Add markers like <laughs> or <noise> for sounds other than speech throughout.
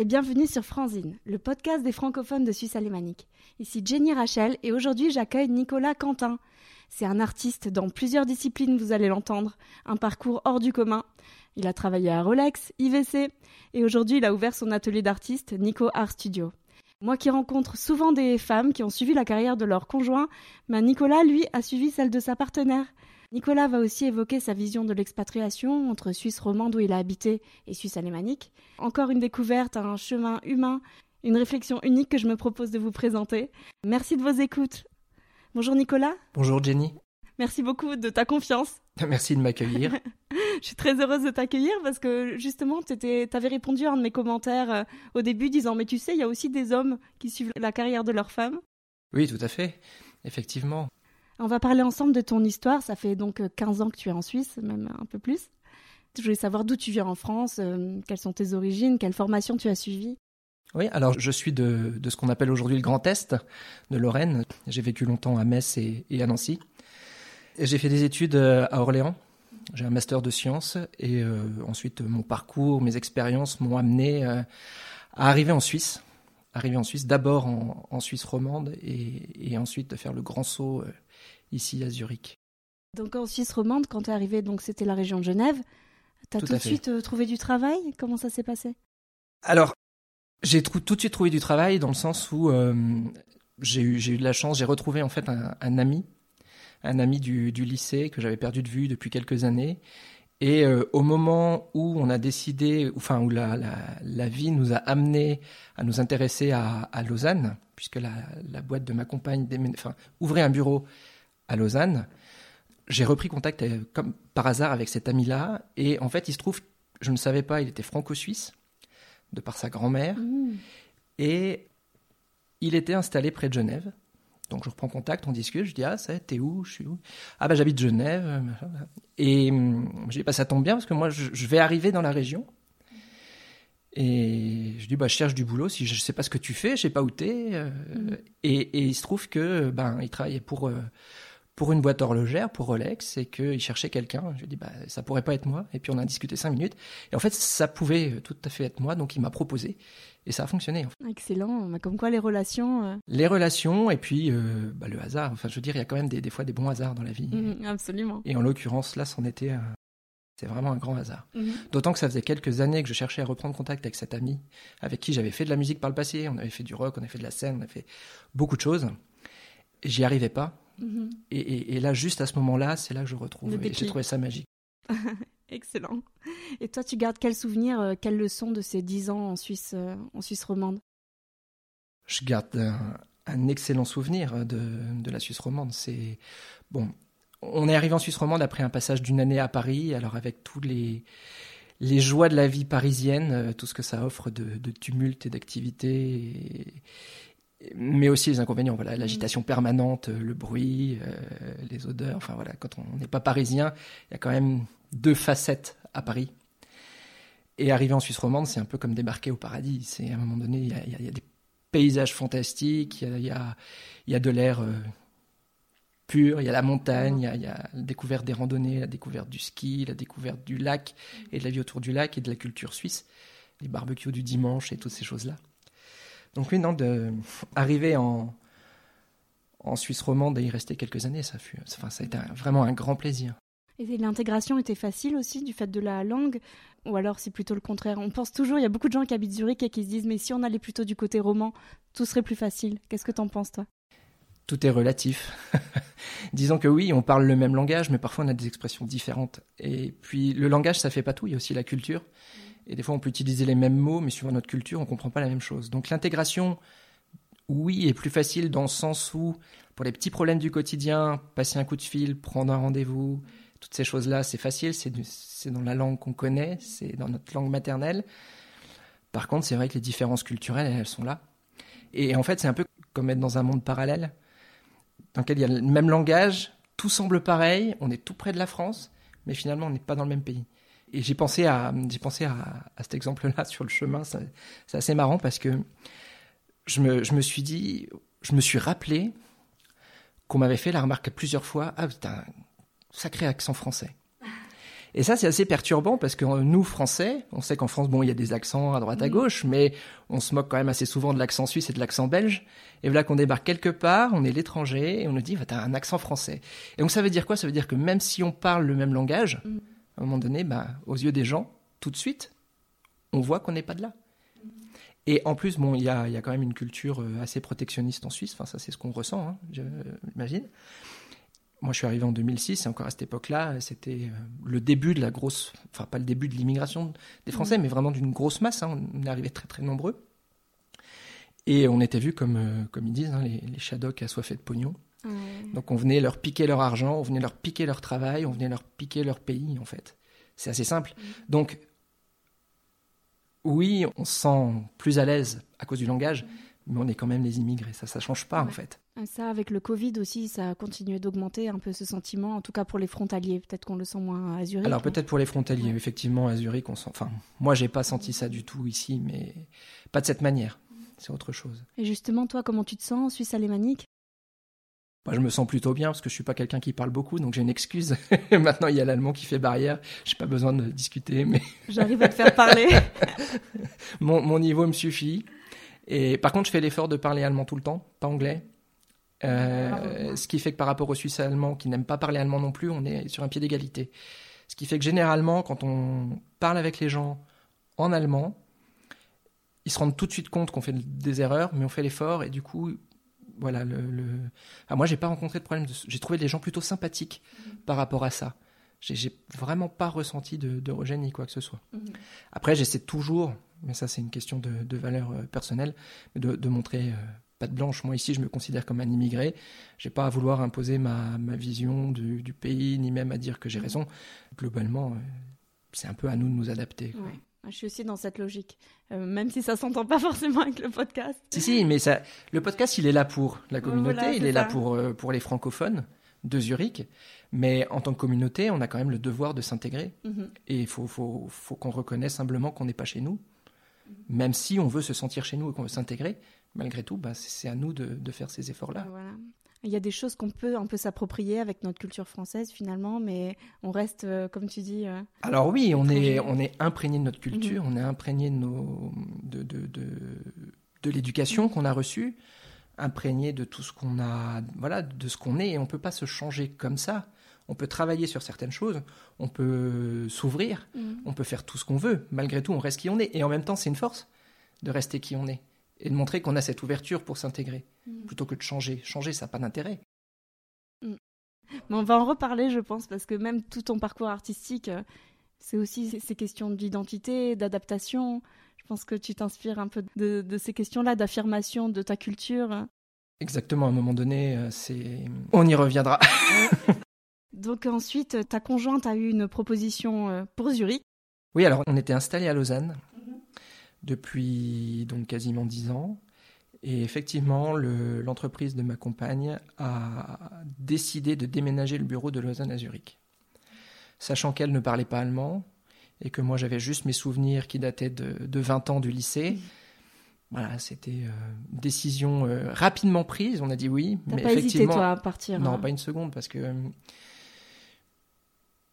et bienvenue sur Franzine, le podcast des francophones de Suisse alémanique. Ici Jenny Rachel et aujourd'hui j'accueille Nicolas Quentin. C'est un artiste dans plusieurs disciplines, vous allez l'entendre, un parcours hors du commun. Il a travaillé à Rolex, IVC et aujourd'hui il a ouvert son atelier d'artiste Nico Art Studio. Moi qui rencontre souvent des femmes qui ont suivi la carrière de leur conjoint, ben Nicolas, lui, a suivi celle de sa partenaire. Nicolas va aussi évoquer sa vision de l'expatriation entre Suisse romande où il a habité et Suisse alémanique. Encore une découverte, un chemin humain, une réflexion unique que je me propose de vous présenter. Merci de vos écoutes. Bonjour Nicolas. Bonjour Jenny. Merci beaucoup de ta confiance. <laughs> Merci de m'accueillir. <laughs> je suis très heureuse de t'accueillir parce que justement, tu avais répondu à un de mes commentaires euh, au début disant Mais tu sais, il y a aussi des hommes qui suivent la carrière de leur femme. Oui, tout à fait. Effectivement. On va parler ensemble de ton histoire. Ça fait donc 15 euh, ans que tu es en Suisse, même un peu plus. Je voulais savoir d'où tu viens en France, euh, quelles sont tes origines, quelle formation tu as suivie. Oui, alors je suis de, ce qu'on appelle aujourd'hui le Grand Est, de Lorraine. J'ai vécu longtemps à Metz et, à Nancy. J'ai fait des études euh, à Orléans. J'ai un master de sciences et ensuite mon parcours, mes expériences m'ont amené à arriver en Suisse. Arriver en Suisse, d'abord en, Suisse romande et, et, ensuite de faire le grand saut ici à Zurich. Donc en Suisse romande, quand tu es arrivé, donc c'était la région de Genève, tu as tout, de suite euh, trouvé du travail? Comment ça s'est passé? Alors, j'ai tout de suite trouvé du travail dans le sens où euh, j'ai eu, eu de la chance, j'ai retrouvé en fait un, ami, un ami du, lycée que j'avais perdu de vue depuis quelques années. Et euh, au moment où on a décidé, enfin où la, la, vie nous a amené à nous intéresser à, à Lausanne, puisque la, la, boîte de ma compagne enfin, ouvrait un bureau à Lausanne, j'ai repris contact euh, comme par hasard avec cet ami-là. Et en fait, il se trouve, je ne savais pas, il était franco-suisse, de par sa grand-mère. Mmh. Et il était installé près de Genève. Donc je reprends contact, on discute, je dis ah ça t'es où? Je suis où? Ah bah j'habite Genève. Et hum, je dis bah ça tombe bien parce que moi je, vais arriver dans la région. Et je dis bah je cherche du boulot si je sais pas ce que tu fais, je sais pas où t'es. Euh, mmh. et, il se trouve que ben il travaillait pour euh, pour une boîte horlogère, pour Rolex, et qu'il cherchait quelqu'un. Je lui ai dit, bah, ça pourrait pas être moi. Et puis on a discuté cinq minutes. Et en fait, ça pouvait tout à fait être moi, donc il m'a proposé. Et ça a fonctionné. Excellent. Bah, comme quoi, les relations. Euh, les relations, et puis euh, bah, le hasard. Enfin, je veux dire, il y a quand même des, fois des bons hasards dans la vie. Mmh, absolument. Et en l'occurrence, là, c'en était. C'est vraiment un grand hasard. Mmh. D'autant que ça faisait quelques années que je cherchais à reprendre contact avec cet ami, avec qui j'avais fait de la musique par le passé. On avait fait du rock, on avait fait de la scène, on avait fait beaucoup de choses. J'y arrivais pas. Mhm. Et, là, juste à ce moment-là, c'est là que je retrouve. Et j'ai trouvé ça magique. <laughs> Excellent. Et toi, tu gardes quel souvenir, euh, quelle leçon de ces dix ans en Suisse, euh, en Suisse romande? Je garde un, excellent souvenir de, de, la Suisse romande. C'est bon. On est arrivé en Suisse romande après un passage d'une année à Paris, alors avec tous les les joies de la vie parisienne, euh, tout ce que ça offre de, de tumulte et d'activité mais aussi les inconvénients, voilà, l'agitation permanente, euh, le bruit, euh, les odeurs. Enfin voilà, quand on n'est pas parisien, il y a quand même deux facettes à Paris. Et arriver en Suisse romande, c'est un peu comme débarquer au paradis. C'est à un moment donné, il y a, des paysages fantastiques, il y a, y a, de l'air euh, pur, il y a la montagne, il y a, la découverte des randonnées, la découverte du ski, la découverte du lac et de la vie autour du lac et de la culture suisse, les barbecues du dimanche et toutes ces choses-là. Donc oui, non, de arriver en, en Suisse romande et y rester quelques années, ça, fut, enfin, ça a été vraiment un grand plaisir. Et l'intégration était facile aussi du fait de la langue Ou alors c'est plutôt le contraire? On pense toujours, il y a beaucoup de gens qui habitent Zurich et qui se disent mais si on allait plutôt du côté roman, tout serait plus facile. Qu'est-ce que t'en penses toi? Tout est relatif. <laughs> Disons que oui, on parle le même langage, mais parfois on a des expressions différentes. Et puis le langage, ça fait pas tout, il y a aussi la culture. Et des fois, on peut utiliser les mêmes mots, mais suivant notre culture, on ne comprend pas la même chose. Donc l'intégration, oui, est plus facile dans le sens où, pour les petits problèmes du quotidien, passer un coup de fil, prendre un rendez-vous, toutes ces choses-là, c'est facile, c'est dans la langue qu'on connaît, c'est dans notre langue maternelle. Par contre, c'est vrai que les différences culturelles, elles sont là. Et en fait, c'est un peu comme être dans un monde parallèle, dans lequel il y a le même langage, tout semble pareil, on est tout près de la France, mais finalement, on n'est pas dans le même pays et j'ai pensé à, j'ai pensé à, cet exemple-là sur le chemin. C'est assez marrant parce que je me, je me suis dit, je me suis rappelé qu'on m'avait fait la remarque plusieurs fois. Ah, t'as un sacré accent français. Et ça, c'est assez perturbant parce que nous, Français, on sait qu'en France, bon, il y a des accents à droite, à gauche, mais on se moque quand même assez souvent de l'accent suisse et de l'accent belge. Et voilà qu'on débarque quelque part, on est l'étranger, et on nous dit, bah, t'as un accent français. Et donc ça veut dire quoi? Ça veut dire que même si on parle le même langage, Mm. À un moment donné, bah, aux yeux des gens, tout de suite, on voit qu'on n'est pas de là. Et en plus, bon, il y a, il y a quand même une culture euh, assez protectionniste en Suisse. Enfin, ça, c'est ce qu'on ressent, hein, j'imagine. Moi, je suis arrivé en 2006, et encore à cette époque-là, c'était euh, le début de la grosse, enfin pas le début de l'immigration des Français, mais vraiment d'une grosse masse. hein. On est arrivé très très nombreux. Et on était vus comme, euh, comme ils disent, hein, les, les shadoks assoiffés de pognon. Donc on venait leur piquer leur argent, on venait leur piquer leur travail, on venait leur piquer leur pays, en fait. C'est assez simple. Donc, oui, on se sent plus à l'aise à cause du langage, mais on est quand même les immigrés. Ça, ça change pas, en fait. Et Ça, avec le Covid aussi, ça a continué d'augmenter un peu ce sentiment, en tout cas pour les frontaliers. Peut-être qu'on le sent moins à Zurich. Alors peut-être pour les frontaliers, effectivement, à Zurich, on sent. Enfin, moi, j'ai pas senti ça du tout ici, mais pas de cette manière. C'est autre chose. Et justement, toi, comment tu te sens en Suisse alémanique? Moi, je me sens plutôt bien parce que je suis pas quelqu'un qui parle beaucoup, donc j'ai une excuse. <laughs> Maintenant, il y a l'allemand qui fait barrière. J'ai pas besoin de discuter, mais <laughs> J'arrive à te faire parler. <laughs> mon, mon niveau me suffit. Et par contre, je fais l'effort de parler allemand tout le temps, pas anglais. Euh, ce qui fait que par rapport aux Suisses allemands qui n'aiment pas parler allemand non plus, on est sur un pied d'égalité. Ce qui fait que généralement, quand on parle avec les gens en allemand, ils se rendent tout de suite compte qu'on fait des erreurs, mais on fait l'effort et du coup, voilà. Le, le... Ah, moi, j'ai pas rencontré de problème. De... J'ai trouvé des gens plutôt sympathiques par rapport à ça. J'ai- vraiment pas ressenti de, de rejet ni quoi que ce soit. Après, j'essaie toujours, mais ça c'est une question de, de valeur euh, personnelle, de, de montrer euh, patte blanche. Moi ici, je me considère comme un immigré. J'ai pas à vouloir imposer ma, ma vision du, du pays, ni même à dire que j'ai raison. Globalement, euh, c'est un peu à nous de nous adapter. quoi. Ouais. Je suis aussi dans cette logique, Euh, même si ça s'entend pas <laughs> forcément avec le podcast. Si, si, mais ça, le podcast, il est là pour la communauté, Voilà, il est là pour, euh, pour les francophones de Zurich. Mais en tant que communauté, on a quand même le devoir de s'intégrer. Mhm. Et il faut, faut, faut qu'on reconnaisse humblement qu'on n'est pas chez nous. Même si on veut se sentir chez nous et qu'on veut s'intégrer, malgré tout, bah, c'est c'est à nous de, de faire ces efforts-là. Voilà. Il y a des choses qu'on peut un peu s'approprier avec notre culture française finalement, mais on reste, euh, comme tu dis, euh, Alors oui, on est, on est imprégné de notre culture, on est imprégné de, nos, de, de, de, de l'éducation qu'on a reçue, imprégné de tout ce qu'on a, voilà, de ce qu'on est, et on peut pas se changer comme ça. On peut travailler sur certaines choses, on peut s'ouvrir, on peut faire tout ce qu'on veut. Malgré tout, on reste qui on est. Et en même temps, c'est une force de rester qui on est et de montrer qu'on a cette ouverture pour s'intégrer, plutôt que de changer. Changer, ça n'a pas d'intérêt. Mais on va en reparler, je pense, parce que même tout ton parcours artistique, euh, c'est aussi ces questions d'identité, d'adaptation. Je pense que tu t'inspires un peu de, de ces questions-là, d'affirmation de ta culture. Exactement, à un moment donné, euh, c'est. On y reviendra. <laughs> Donc ensuite, ta conjointe a eu une proposition euh, pour Zurich. Oui, alors on était installé à Lausanne depuis donc quasiment dix ans. Et effectivement, le- l'entreprise de ma compagne a décidé de déménager le bureau de Lausanne à Zurich. Sachant qu'elle ne parlait pas allemand et que moi j'avais juste mes souvenirs qui dataient de, de 20 ans du lycée. Voilà, c'était euh, une décision euh, rapidement prise. On a dit oui, T'as mais pas hésité, effectivement, toi, à partir non, hein pas une seconde, parce que euh,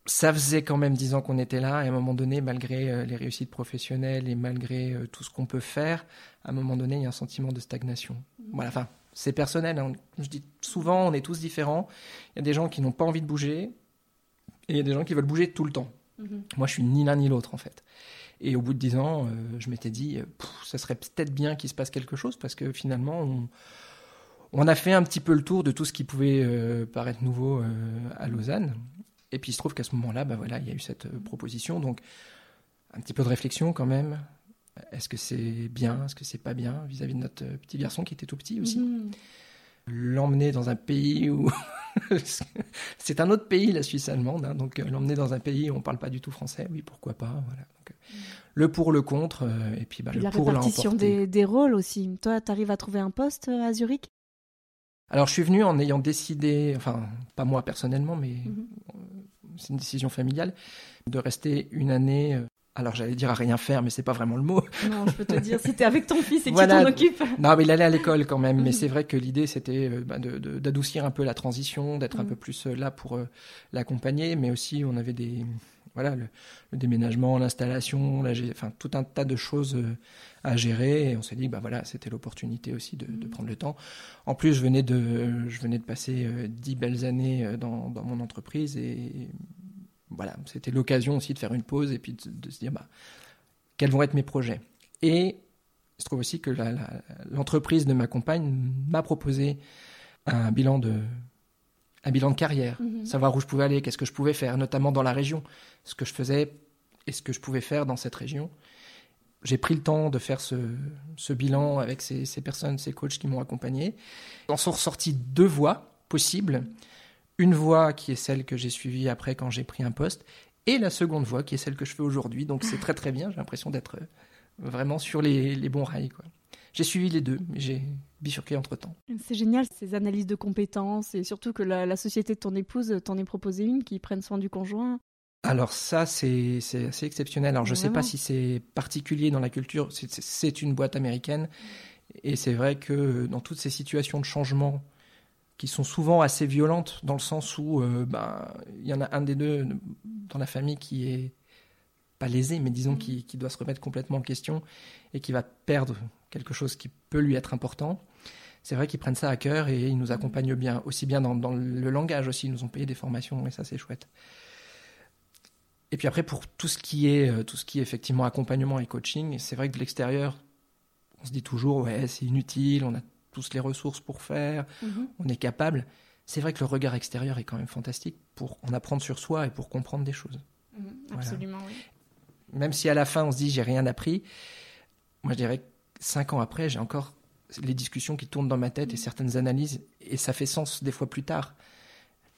ça faisait quand même dix ans qu'on était là, et à un moment donné, malgré euh, les réussites professionnelles et malgré euh, tout ce qu'on peut faire, à un moment donné, il y a un sentiment de stagnation. Voilà, enfin, c'est personnel. hein. Je dis souvent, on est tous différents. Il y a des gens qui n'ont pas envie de bouger, et il y a des gens qui veulent bouger tout le temps. Mhm. Moi, je suis ni l'un ni l'autre, en fait. Et au bout de dix ans, euh, je m'étais dit, Pff, ça serait peut-être bien qu'il se passe quelque chose, parce que finalement, on, on a fait un petit peu le tour de tout ce qui pouvait euh, paraître nouveau euh, à Lausanne. Et puis il se trouve qu'à ce moment-là, bah voilà, il y a eu cette euh, proposition. Donc, un petit peu de réflexion quand même. Est-ce que c'est bien? Est-ce que c'est pas bien vis-à-vis de notre euh, petit garçon qui était tout petit aussi? Mhm. L'emmener dans un pays où. <laughs> c'est un autre pays, la Suisse allemande. hein, donc, euh, l'emmener dans un pays où on parle pas du tout français, oui, pourquoi pas. Voilà. Donc, euh, Le pour, le contre, et puis bah, Puis le la pour répartition des, des rôles aussi. Toi, tu arrives à trouver un poste à Zurich? Alors, je suis venu en ayant décidé, enfin, pas moi personnellement, mais Mhm. C'est une décision familiale, de rester une année. euh, Alors, j'allais dire à rien faire, mais c'est pas vraiment le mot. Non, je peux te <laughs> dire, si t'es avec ton fils et que Voilà. tu t'en occupes. non, mais il allait à l'école quand même. Mais Mhm. c'est vrai que l'idée, c'était euh, bah, d'adoucir un peu la transition, d'être un Mhm. peu plus euh, là pour euh, l'accompagner. Mais aussi, on avait des, voilà, le, déménagement, l'installation, enfin, tout un tas de choses euh, à gérer. Et on s'est dit, bah voilà, c'était l'opportunité aussi de, prendre le temps. En plus, je venais de, je venais de passer euh, dix belles années dans, dans, mon entreprise et voilà, c'était l'occasion aussi de faire une pause et puis de, se dire, bah, quels vont être mes projets. Et je trouve aussi que l'entreprise de ma compagne m'a proposé un bilan de, un bilan de carrière, mhm. savoir où je pouvais aller, qu'est-ce que je pouvais faire, notamment dans la région, ce que je faisais et ce que je pouvais faire dans cette région. J'ai pris le temps de faire ce, bilan avec ces, personnes, ces coachs qui m'ont accompagné. En sont ressorties deux voies possibles. Une voie qui est celle que j'ai suivie après quand j'ai pris un poste, et la seconde voie qui est celle que je fais aujourd'hui. Donc c'est très très bien, j'ai l'impression d'être vraiment sur les, bons rails. J'ai suivi les deux, mais j'ai bifurqué entre temps. C'est génial ces analyses de compétences et surtout que la, société de ton épouse t'en ait proposé une qui prenne soin du conjoint. Alors ça, c'est assez exceptionnel. Alors je ne sais pas si c'est particulier dans la culture, c'est une boîte américaine. Et c'est vrai que dans toutes ces situations de changement qui sont souvent assez violentes, dans le sens où euh, ben, il y en a un des deux dans la famille qui est pas lésé, mais disons mm. qui, doit se remettre complètement en question et qui va perdre quelque chose qui peut lui être important. C'est vrai qu'ils prennent ça à cœur et ils nous accompagnent bien, aussi bien dans, le langage aussi, ils nous ont payé des formations et ça c'est chouette. Et puis après pour tout ce qui est euh, tout ce qui est effectivement accompagnement et coaching, c'est vrai que de l'extérieur, on se dit toujours ouais c'est inutile, on a tous les ressources pour faire, mm-hmm. on est capable. C'est vrai que le regard extérieur est quand même fantastique pour en apprendre sur soi et pour comprendre des choses. Mm-hmm. absolument, oui même si à la fin on se dit j'ai rien appris, moi je dirais que cinq ans après, j'ai encore les discussions qui tournent dans ma tête et certaines analyses, et ça fait sens des fois plus tard.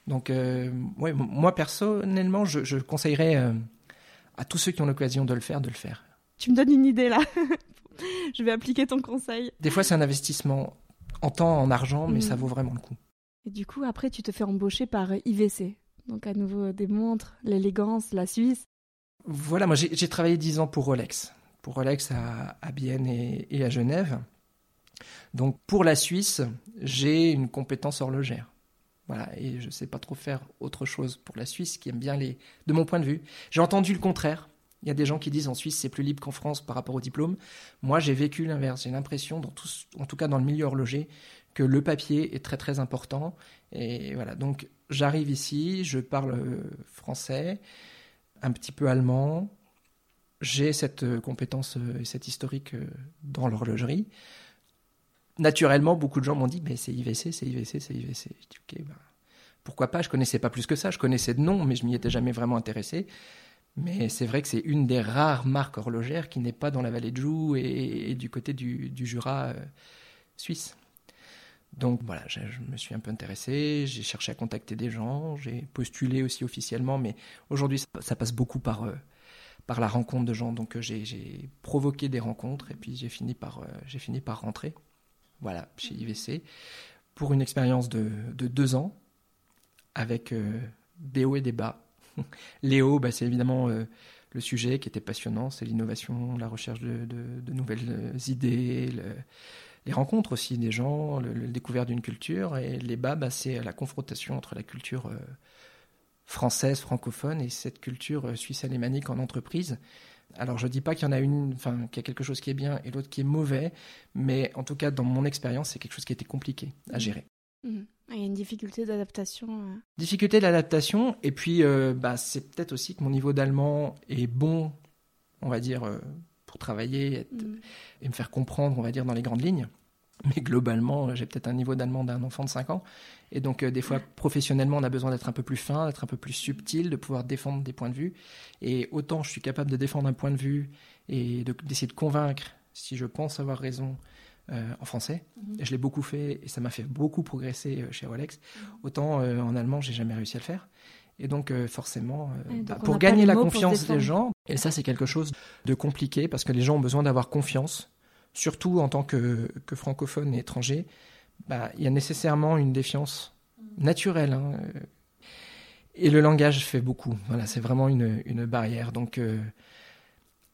Donc, euh, ouais, moi personnellement, je, conseillerais euh, à tous ceux qui ont l'occasion de le faire, de le faire. Tu me donnes une idée là. <laughs> je vais appliquer ton conseil. Des fois, c'est un investissement en temps, en argent, mais ça mm. vaut vraiment le coup. Et du coup, après, tu te fais embaucher par IVC. Donc, à nouveau, des montres, l'élégance, la Suisse. Voilà, moi j'ai travaillé dix ans pour Rolex, pour Rolex à, à Bienne et, à Genève. Donc pour la Suisse, j'ai une compétence horlogère. Voilà, et je ne sais pas trop faire autre chose pour la Suisse, qui aime bien les. De mon point de vue, j'ai entendu le contraire. Il y a des gens qui disent en Suisse c'est plus libre qu'en France par rapport au diplôme. Moi j'ai vécu l'inverse. J'ai l'impression, en tout cas dans le milieu horloger, que le papier est très très important. Et voilà, donc j'arrive ici, je parle français, un petit peu allemand. J'ai cette euh, compétence euh, et cette historique euh, dans l'horlogerie. Naturellement, beaucoup de gens m'ont dit mais c'est IVC, c'est IVC, c'est IVC. Ok, ben, pourquoi pas? Je connaissais pas plus que ça. Je connaissais de nom, mais je m'y étais jamais vraiment intéressé. Mais c'est vrai que c'est une des rares marques horlogères qui n'est pas dans la vallée de Joux et, du côté du, Jura suisse. Donc voilà, je, me suis un peu intéressé, j'ai cherché à contacter des gens, j'ai postulé aussi officiellement, mais aujourd'hui ça, passe beaucoup par, euh, par la rencontre de gens. Donc euh, j'ai provoqué des rencontres et puis j'ai fini, euh, fini par rentrer voilà, chez IVC pour une expérience de, de, deux ans avec des hauts et des bas. <laughs> Les hauts, bah, c'est évidemment le sujet qui était passionnant, c'est l'innovation, la recherche de, nouvelles idées, le, les rencontres aussi des gens, le, découvert d'une culture, et les bas, bah, c'est la confrontation entre la culture euh, française, francophone, et cette culture euh, suisse alémanique en entreprise. Alors je ne dis pas qu'il y en a une, enfin qu'il y a quelque chose qui est bien et l'autre qui est mauvais, mais en tout cas dans mon expérience, c'est quelque chose qui était compliqué à mmh. gérer. Mmh. Il y a une difficulté d'adaptation. Euh. Difficulté d'adaptation, et puis bah, c'est peut-être aussi que mon niveau d'allemand est bon, on va dire, pour travailler mm. et me faire comprendre, on va dire, dans les grandes lignes. Mais globalement, j'ai peut-être un niveau d'allemand d'un enfant de 5 ans. Et donc, euh, des fois, professionnellement, on a besoin d'être un peu plus fin, d'être un peu plus subtil, de pouvoir défendre des points de vue. Et autant je suis capable de défendre un point de vue et d'essayer de, convaincre, si je pense avoir raison, euh, en français. Et je l'ai beaucoup fait et ça m'a fait beaucoup progresser euh, chez Rolex. Mm-hmm. Autant en allemand, j'ai jamais réussi à le faire. Et donc, forcément, bah, pour gagner la confiance des gens, et ça, c'est quelque chose de compliqué parce que les gens ont besoin d'avoir confiance, surtout en tant que, que francophone et étranger. Bah, il y a nécessairement une défiance naturelle. Hein. Et le langage fait beaucoup. Voilà, c'est vraiment une, une, barrière. Donc, euh,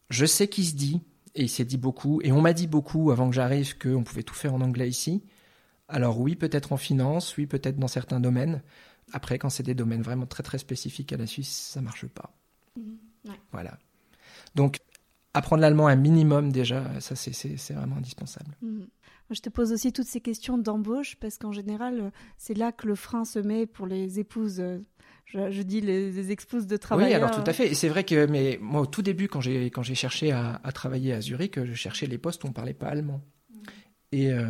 je sais qui se dit, et il s'est dit beaucoup, et on m'a dit beaucoup avant que j'arrive qu'on pouvait tout faire en anglais ici. Alors oui, peut-être en finance, oui, peut-être dans certains domaines. Après, quand c'est des domaines vraiment très très spécifiques à la Suisse, ça marche pas. Mmh, Voilà. Donc, apprendre l'allemand un minimum déjà, ça c'est vraiment indispensable. Mmh. Je te pose aussi toutes ces questions d'embauche parce qu'en général, c'est là que le frein se met pour les épouses. Je, dis les, expouses de travail. Oui, alors tout à fait. Et c'est vrai que mais moi, au tout début, quand j'ai quand j'ai cherché à, travailler à Zurich, je cherchais les postes où on parlait pas allemand. Et euh,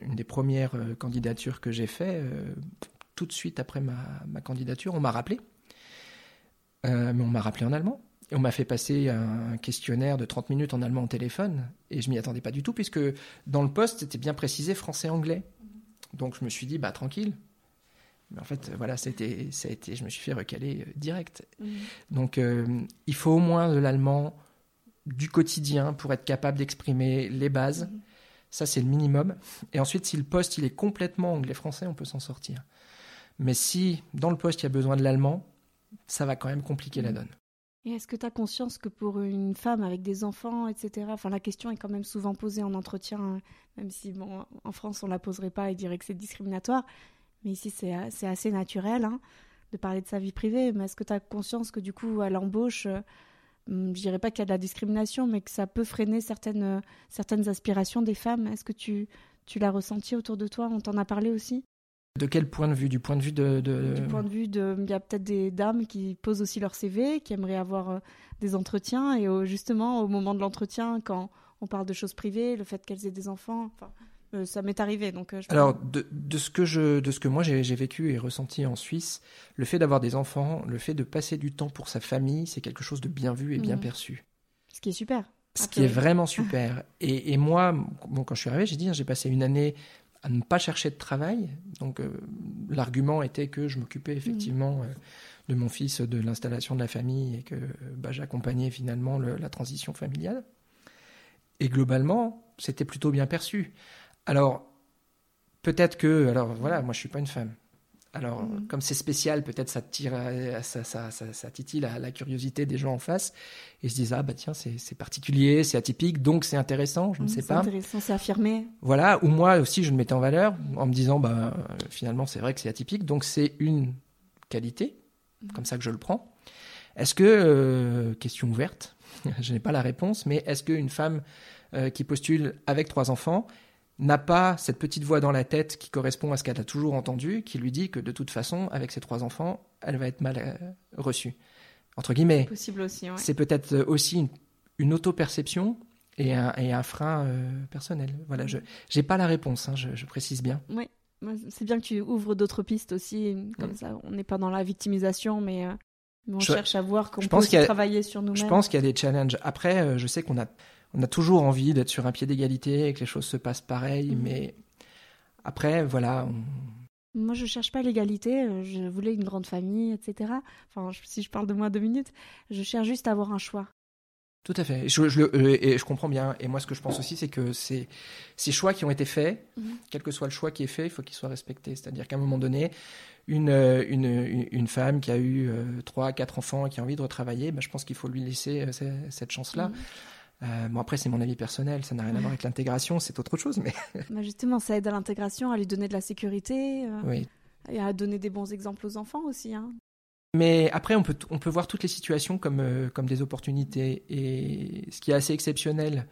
une des premières euh, candidatures que j'ai fait, euh, tout de suite après ma, ma candidature, on m'a rappelé. mais on m'a rappelé en allemand. Et on m'a fait passer un questionnaire de 30 minutes en allemand au téléphone. Et je m'y attendais pas du tout, puisque dans le poste, c'était bien précisé français-anglais. Donc je me suis dit, bah tranquille. Mais en fait, voilà, c'était, ça a été, je me suis fait recaler euh, direct. Mmh. Donc euh, il faut au moins de l'allemand du quotidien pour être capable d'exprimer les bases. Mmh. Ça, c'est le minimum. Et ensuite, si le poste il est complètement anglais-français, on peut s'en sortir. Mais si dans le poste il y a besoin de l'allemand, ça va quand même compliquer la mmh. donne. Et est-ce que tu as conscience que pour une femme avec des enfants, etc., enfin la question est quand même souvent posée en entretien, hein, même si bon, en France on la poserait pas et dirait que c'est discriminatoire, mais ici c'est assez naturel hein, de parler de sa vie privée. Mais est-ce que tu as conscience que du coup à l'embauche, euh, hmm, je dirais pas qu'il y a de la discrimination, mais que ça peut freiner certaines, certaines aspirations des femmes? Est-ce que tu, tu l'as ressenti autour de toi? On t'en a parlé aussi? De quel point de vue? Du point de vue de, Du point de vue de... Il y a peut-être des dames qui posent aussi leur CV, qui aimeraient avoir euh, des entretiens, et justement, au moment de l'entretien, quand on parle de choses privées, le fait qu'elles aient des enfants, enfin, euh, ça m'est arrivé. Donc, euh, Alors, de, ce que je, de ce que moi j'ai vécu et ressenti en Suisse, le fait d'avoir des enfants, le fait de passer du temps pour sa famille, c'est quelque chose de bien vu et bien mhm. perçu. Ce qui est super. Ce qui est vraiment <laughs> super. et, et, moi, bon, quand je suis arrivé, j'ai dit, hein, j'ai passé une année à ne pas chercher de travail. Donc euh, l'argument était que je m'occupais effectivement mmh. euh, de mon fils, de l'installation de la famille et que bah, j'accompagnais finalement la transition familiale. Et globalement, c'était plutôt bien perçu. Alors peut-être que, alors voilà, moi je suis pas une femme. Alors, mm. comme c'est spécial, peut-être ça tire, euh, ça, ça, ça, titille la, la, curiosité des gens en face et se disent ah bah tiens c'est particulier, c'est atypique, donc c'est intéressant, je ne mm, sais pas. C'est intéressant, c'est affirmé. Voilà, ou moi aussi je le mettais en valeur en me disant bah finalement c'est vrai que c'est atypique, donc c'est une qualité, mm. comme ça que je le prends. Est-ce que euh, question ouverte, <laughs> je n'ai pas la réponse, mais est-ce qu'une femme euh, qui postule avec trois enfants n'a pas cette petite voix dans la tête qui correspond à ce qu'elle a toujours entendu, qui lui dit que de toute façon, avec ses trois enfants, elle va être mal euh, reçue. Entre guillemets. Possible aussi, C'est peut-être euh, aussi une, auto-perception et un, et un frein euh, personnel. Voilà, je n'ai pas la réponse, hein, je, précise bien. Oui, c'est bien que tu ouvres d'autres pistes aussi, comme mm. ça, on n'est pas dans la victimisation, mais, on cherche à voir qu'on peut travailler sur nous-mêmes. Je pense qu'il y a des challenges. Après, je sais qu'on a on a toujours envie d'être sur un pied d'égalité et que les choses se passent pareil, mhm. mais après, voilà. Moi, je cherche pas l'égalité. Euh, je voulais une grande famille, etc. Enfin, si je parle de moi deux minutes, je cherche juste à avoir un choix. Tout à fait. Je, je, euh, et je comprends bien. Et moi, ce que je pense aussi, c'est que ces, ces choix qui ont été faits, mhm. quel que soit le choix qui est fait, il faut qu'il soit respecté. C'est-à-dire qu'à un moment donné, une, euh, une, une, femme qui a eu trois, quatre enfants et qui a envie de retravailler, ben, je pense qu'il faut lui laisser cette chance-là. Mhm. Euh, bon, après, c'est mon avis personnel, ça n'a rien à voir avec l'intégration, c'est autre chose. Mais... <laughs> Bah, justement, ça aide à l'intégration, à lui donner de la sécurité, euh, et à donner des bons exemples aux enfants aussi. Hein. Mais après, on peut, on peut voir toutes les situations comme, euh, comme des opportunités. Et ce qui est assez exceptionnel,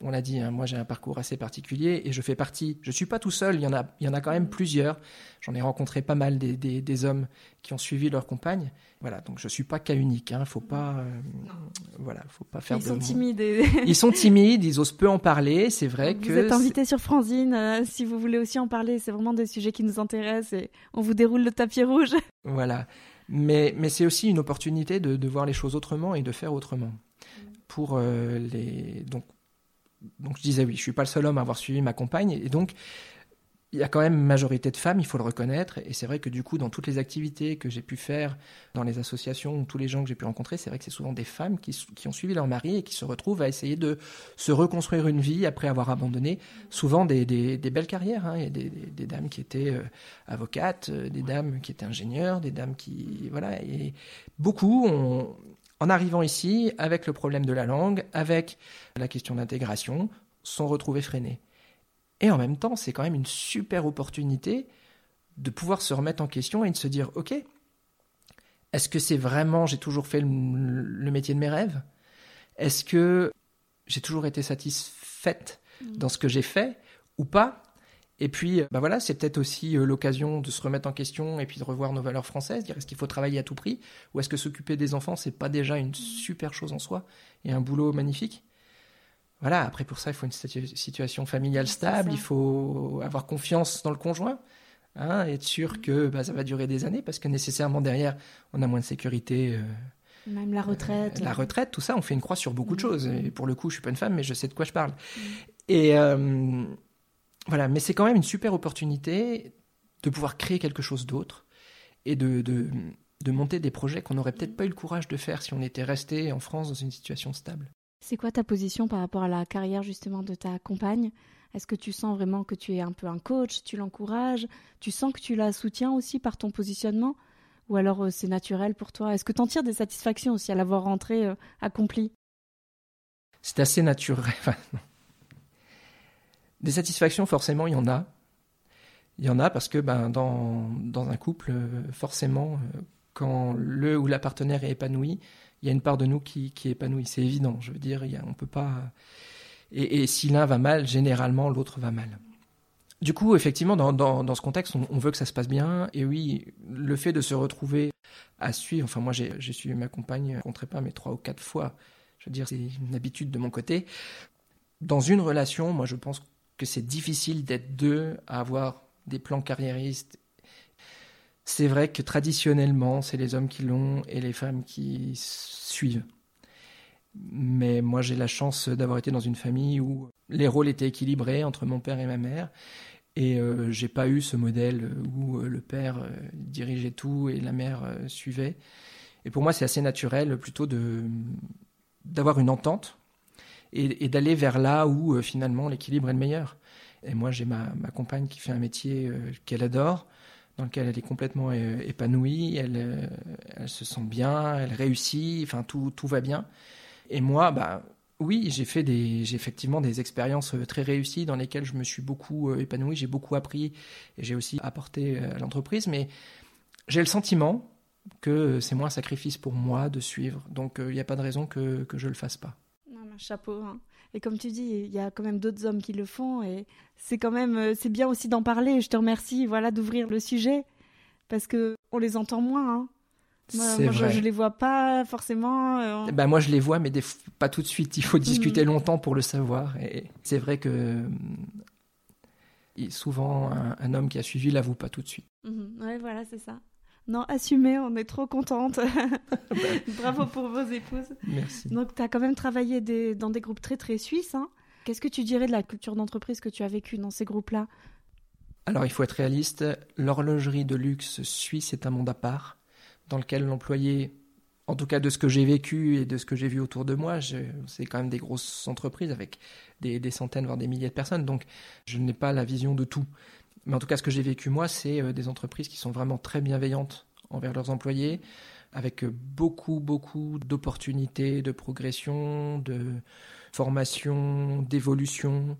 on l'a dit, hein, moi j'ai un parcours assez particulier et je fais partie, je ne suis pas tout seul, il y en a, il y en a quand même plusieurs. J'en ai rencontré pas mal des, des, hommes qui ont suivi leur compagne. Voilà, donc je ne suis pas cas unique, hein, faut pas, euh, voilà, faut pas faire ils Sont timides Ils sont timides, ils osent peu en parler, c'est vrai vous que. Vous êtes invité sur Franzine, euh, si vous voulez aussi en parler, c'est vraiment des sujets qui nous intéressent et on vous déroule le tapis rouge. Voilà, mais, mais c'est aussi une opportunité de, de, voir les choses autrement et de faire autrement. Pour euh, les donc donc je disais oui, je suis pas le seul homme à avoir suivi ma compagne, et donc il y a quand même une majorité de femmes, il faut le reconnaître, et c'est vrai que du coup, dans toutes les activités que j'ai pu faire, dans les associations, tous les gens que j'ai pu rencontrer, c'est vrai que c'est souvent des femmes qui, ont suivi leur mari et qui se retrouvent à essayer de se reconstruire une vie après avoir abandonné souvent des, belles carrières. Hein. Il y a des, dames qui étaient euh, avocates, euh, des dames qui étaient ingénieures, des dames qui... Voilà, et beaucoup ont en arrivant ici, avec le problème de la langue, avec la question d'intégration, sont retrouvés freinés. Et en même temps, c'est quand même une super opportunité de pouvoir se remettre en question et de se dire, OK, Est-ce que c'est vraiment, j'ai toujours fait le, métier de mes rêves? Est-ce que j'ai toujours été satisfaite dans ce que j'ai fait ou pas? Et puis, bah voilà, c'est peut-être aussi euh, l'occasion de se remettre en question et puis de revoir nos valeurs françaises. Dire est-ce qu'il faut travailler à tout prix ou est-ce que s'occuper des enfants c'est pas déjà une super chose en soi et un boulot magnifique? Voilà. Après pour ça, il faut une situation familiale stable. Il faut avoir confiance dans le conjoint. Hein, être sûr mm. que bah, ça va durer des années parce que nécessairement derrière, on a moins de sécurité. Euh, même la retraite. Euh, la retraite, tout ça, on fait une croix sur beaucoup de mm. choses. Et pour le coup, je suis pas une femme, mais je sais de quoi je parle. Mm. Et euh, voilà, mais c'est quand même une super opportunité de pouvoir créer quelque chose d'autre et de, de, de, monter des projets qu'on n'aurait peut-être pas eu le courage de faire si on était resté en France dans une situation stable. C'est quoi ta position par rapport à la carrière justement de ta compagne? Est-ce que tu sens vraiment que tu es un peu un coach, tu l'encourages, tu sens que tu la soutiens aussi par ton positionnement? Ou alors euh, c'est naturel pour toi? Est-ce que tu en tires des satisfactions aussi à l'avoir rentré euh, accompli C'est assez naturel. <laughs> des satisfactions, forcément, il y en a. Il y en a parce que ben, dans, dans un couple, euh, forcément, quand le ou la partenaire est épanoui, il y a une part de nous qui, qui est épanouie. C'est évident. Je veux dire, il y on peut pas. Et, et si l'un va mal, généralement, l'autre va mal. Du coup, effectivement, dans, dans, ce contexte, on, veut que ça se passe bien. Et oui, le fait de se retrouver à suivre, enfin moi j'ai suivi ma compagne, je ne compterai pas, mais trois ou quatre fois, je veux dire, c'est une habitude de mon côté. Dans une relation, moi je pense que c'est difficile d'être deux à avoir des plans carriéristes. C'est vrai que traditionnellement, c'est les hommes qui l'ont et les femmes qui suivent. Mais moi, j'ai la chance d'avoir été dans une famille où les rôles étaient équilibrés entre mon père et ma mère. Et euh, j'ai pas eu ce modèle où euh, le père euh, dirigeait tout et la mère suivait. Et pour moi, c'est assez naturel plutôt d'avoir une entente et, d'aller vers là où finalement l'équilibre est le meilleur. Et moi, j'ai ma, compagne qui fait un métier qu'elle adore, dans lequel elle est complètement épanouie, elle, se sent bien, elle réussit, enfin tout, tout va bien. Et moi, bah, oui, j'ai fait des, effectivement des expériences euh, très réussies dans lesquelles je me suis beaucoup euh, épanoui, j'ai beaucoup appris et j'ai aussi apporté euh, à l'entreprise. Mais j'ai le sentiment que c'est moins un sacrifice pour moi de suivre. Donc il n'y a pas de raison que, que je le fasse pas. Chapeau. Hein. Et comme tu dis, il y a quand même d'autres hommes qui le font et c'est quand même, c'est bien aussi d'en parler. Je te remercie, voilà, d'ouvrir le sujet parce que on les entend moins. Hein. Moi, je, ne les vois pas forcément. Euh, ben moi, je les vois, mais pas tout de suite. Il faut discuter mhm. longtemps pour le savoir. Et c'est vrai que euh, souvent, un, homme qui a suivi l'avoue pas tout de suite. Mhm. Ouais, voilà, c'est ça. Non, assumez, on est trop contente. <laughs> Bravo pour vos épouses. Merci. Donc, tu as quand même travaillé des, dans des groupes très, très suisses. Hein. Qu'est-ce que tu dirais de la culture d'entreprise que tu as vécue dans ces groupes-là? Alors, il faut être réaliste. L'horlogerie de luxe suisse est un monde à part dans lequel l'employé, en tout cas de ce que j'ai vécu et de ce que j'ai vu autour de moi, c'est quand même des grosses entreprises avec des, centaines, voire des milliers de personnes. Donc je n'ai pas la vision de tout. Mais en tout cas, ce que j'ai vécu moi, c'est euh, des entreprises qui sont vraiment très bienveillantes envers leurs employés, avec euh, beaucoup, beaucoup d'opportunités de progression, de formation, d'évolution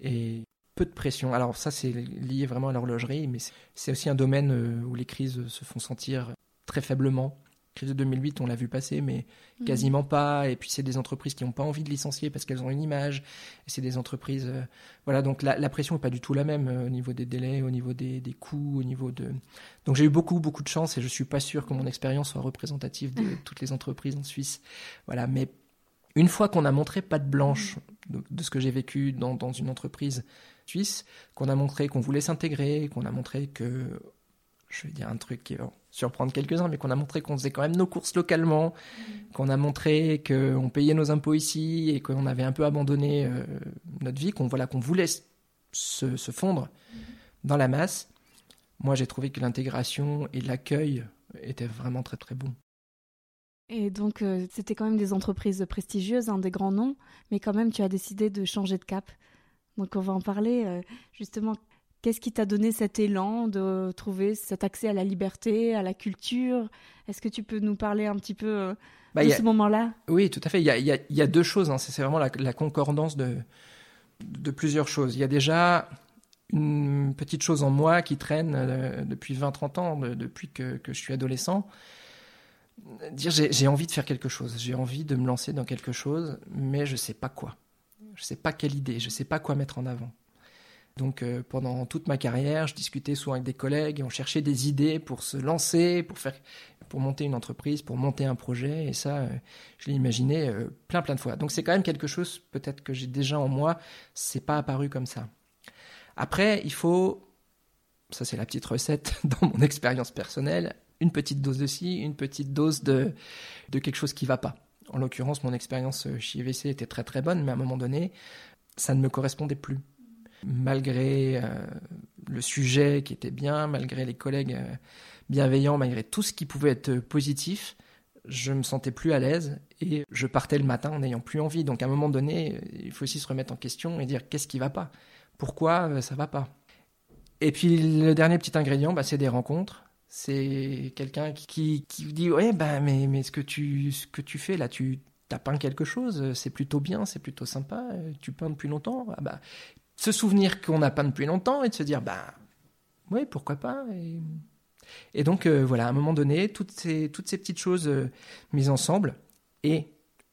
et peu de pression. Alors ça, c'est lié vraiment à l'horlogerie, mais c'est aussi un domaine euh, où les crises se font sentir très faiblement. Crise de 2008, on l'a vu passer, mais mhm. quasiment pas. Et puis c'est des entreprises qui n'ont pas envie de licencier parce qu'elles ont une image. Et c'est des entreprises, euh, voilà. Donc la, pression n'est pas du tout la même euh, au niveau des délais, au niveau des, coûts, au niveau de. Donc j'ai eu beaucoup beaucoup de chance et je suis pas sûr que mon expérience soit représentative de toutes les entreprises en Suisse. Voilà, mais une fois qu'on a montré pas de blanche de, ce que j'ai vécu dans, dans une entreprise suisse, qu'on a montré qu'on voulait s'intégrer, qu'on a montré que je vais dire un truc qui va surprendre quelques-uns, mais qu'on a montré qu'on faisait quand même nos courses localement, qu'on a montré qu'on payait nos impôts ici et qu'on avait un peu abandonné euh, notre vie, qu'on voilà, qu'on voulait se, fondre mm. dans la masse. Moi, j'ai trouvé que l'intégration et l'accueil étaient vraiment très très bons. Et donc, euh, c'était quand même des entreprises prestigieuses, hein, des grands noms, mais quand même, tu as décidé de changer de cap. Donc, on va en parler. Euh, justement, Qu'est-ce qui t'a donné cet élan de trouver cet accès à la liberté, à la culture? Est-ce que tu peux nous parler un petit peu euh, bah, de ce moment-là? Oui, tout à fait. Il y a, deux choses. Hein. C'est vraiment la, concordance de, de plusieurs choses. Il y a déjà une petite chose en moi qui traîne euh, depuis 20-30 ans, depuis que, je suis adolescent. dire j'ai envie de faire quelque chose, j'ai envie de me lancer dans quelque chose, mais je ne sais pas quoi. Je ne sais pas quelle idée, je ne sais pas quoi mettre en avant. Donc euh, pendant toute ma carrière, je discutais souvent avec des collègues et on cherchait des idées pour se lancer, pour faire, pour monter une entreprise, pour monter un projet. Et ça, euh, je l'ai imaginé euh, plein plein de fois. Donc c'est quand même quelque chose peut-être que j'ai déjà en moi. C'est pas apparu comme ça. Après, il faut, ça c'est la petite recette <laughs> dans mon expérience personnelle, une petite dose de ci, une petite dose de de quelque chose qui va pas. En l'occurrence, mon expérience chez IVC était très très bonne, mais à un moment donné, ça ne me correspondait plus malgré euh, le sujet qui était bien, malgré les collègues euh, bienveillants, malgré tout ce qui pouvait être positif, je me sentais plus à l'aise et je partais le matin n'ayant plus envie. Donc à un moment donné, il faut aussi se remettre en question et dire qu'est-ce qui va pas? Pourquoi euh, ça va pas? Et puis le dernier petit ingrédient, bah, c'est des rencontres. C'est quelqu'un qui, qui, dit ouais bah mais mais ce que tu ce que tu fais là tu as peint quelque chose c'est plutôt bien c'est plutôt sympa tu peins depuis longtemps ah bah se souvenir qu'on n'a pas depuis longtemps et de se dire, bah, oui, pourquoi pas. Et, donc, euh, voilà, à un moment donné, toutes ces, toutes ces petites choses euh, mises ensemble et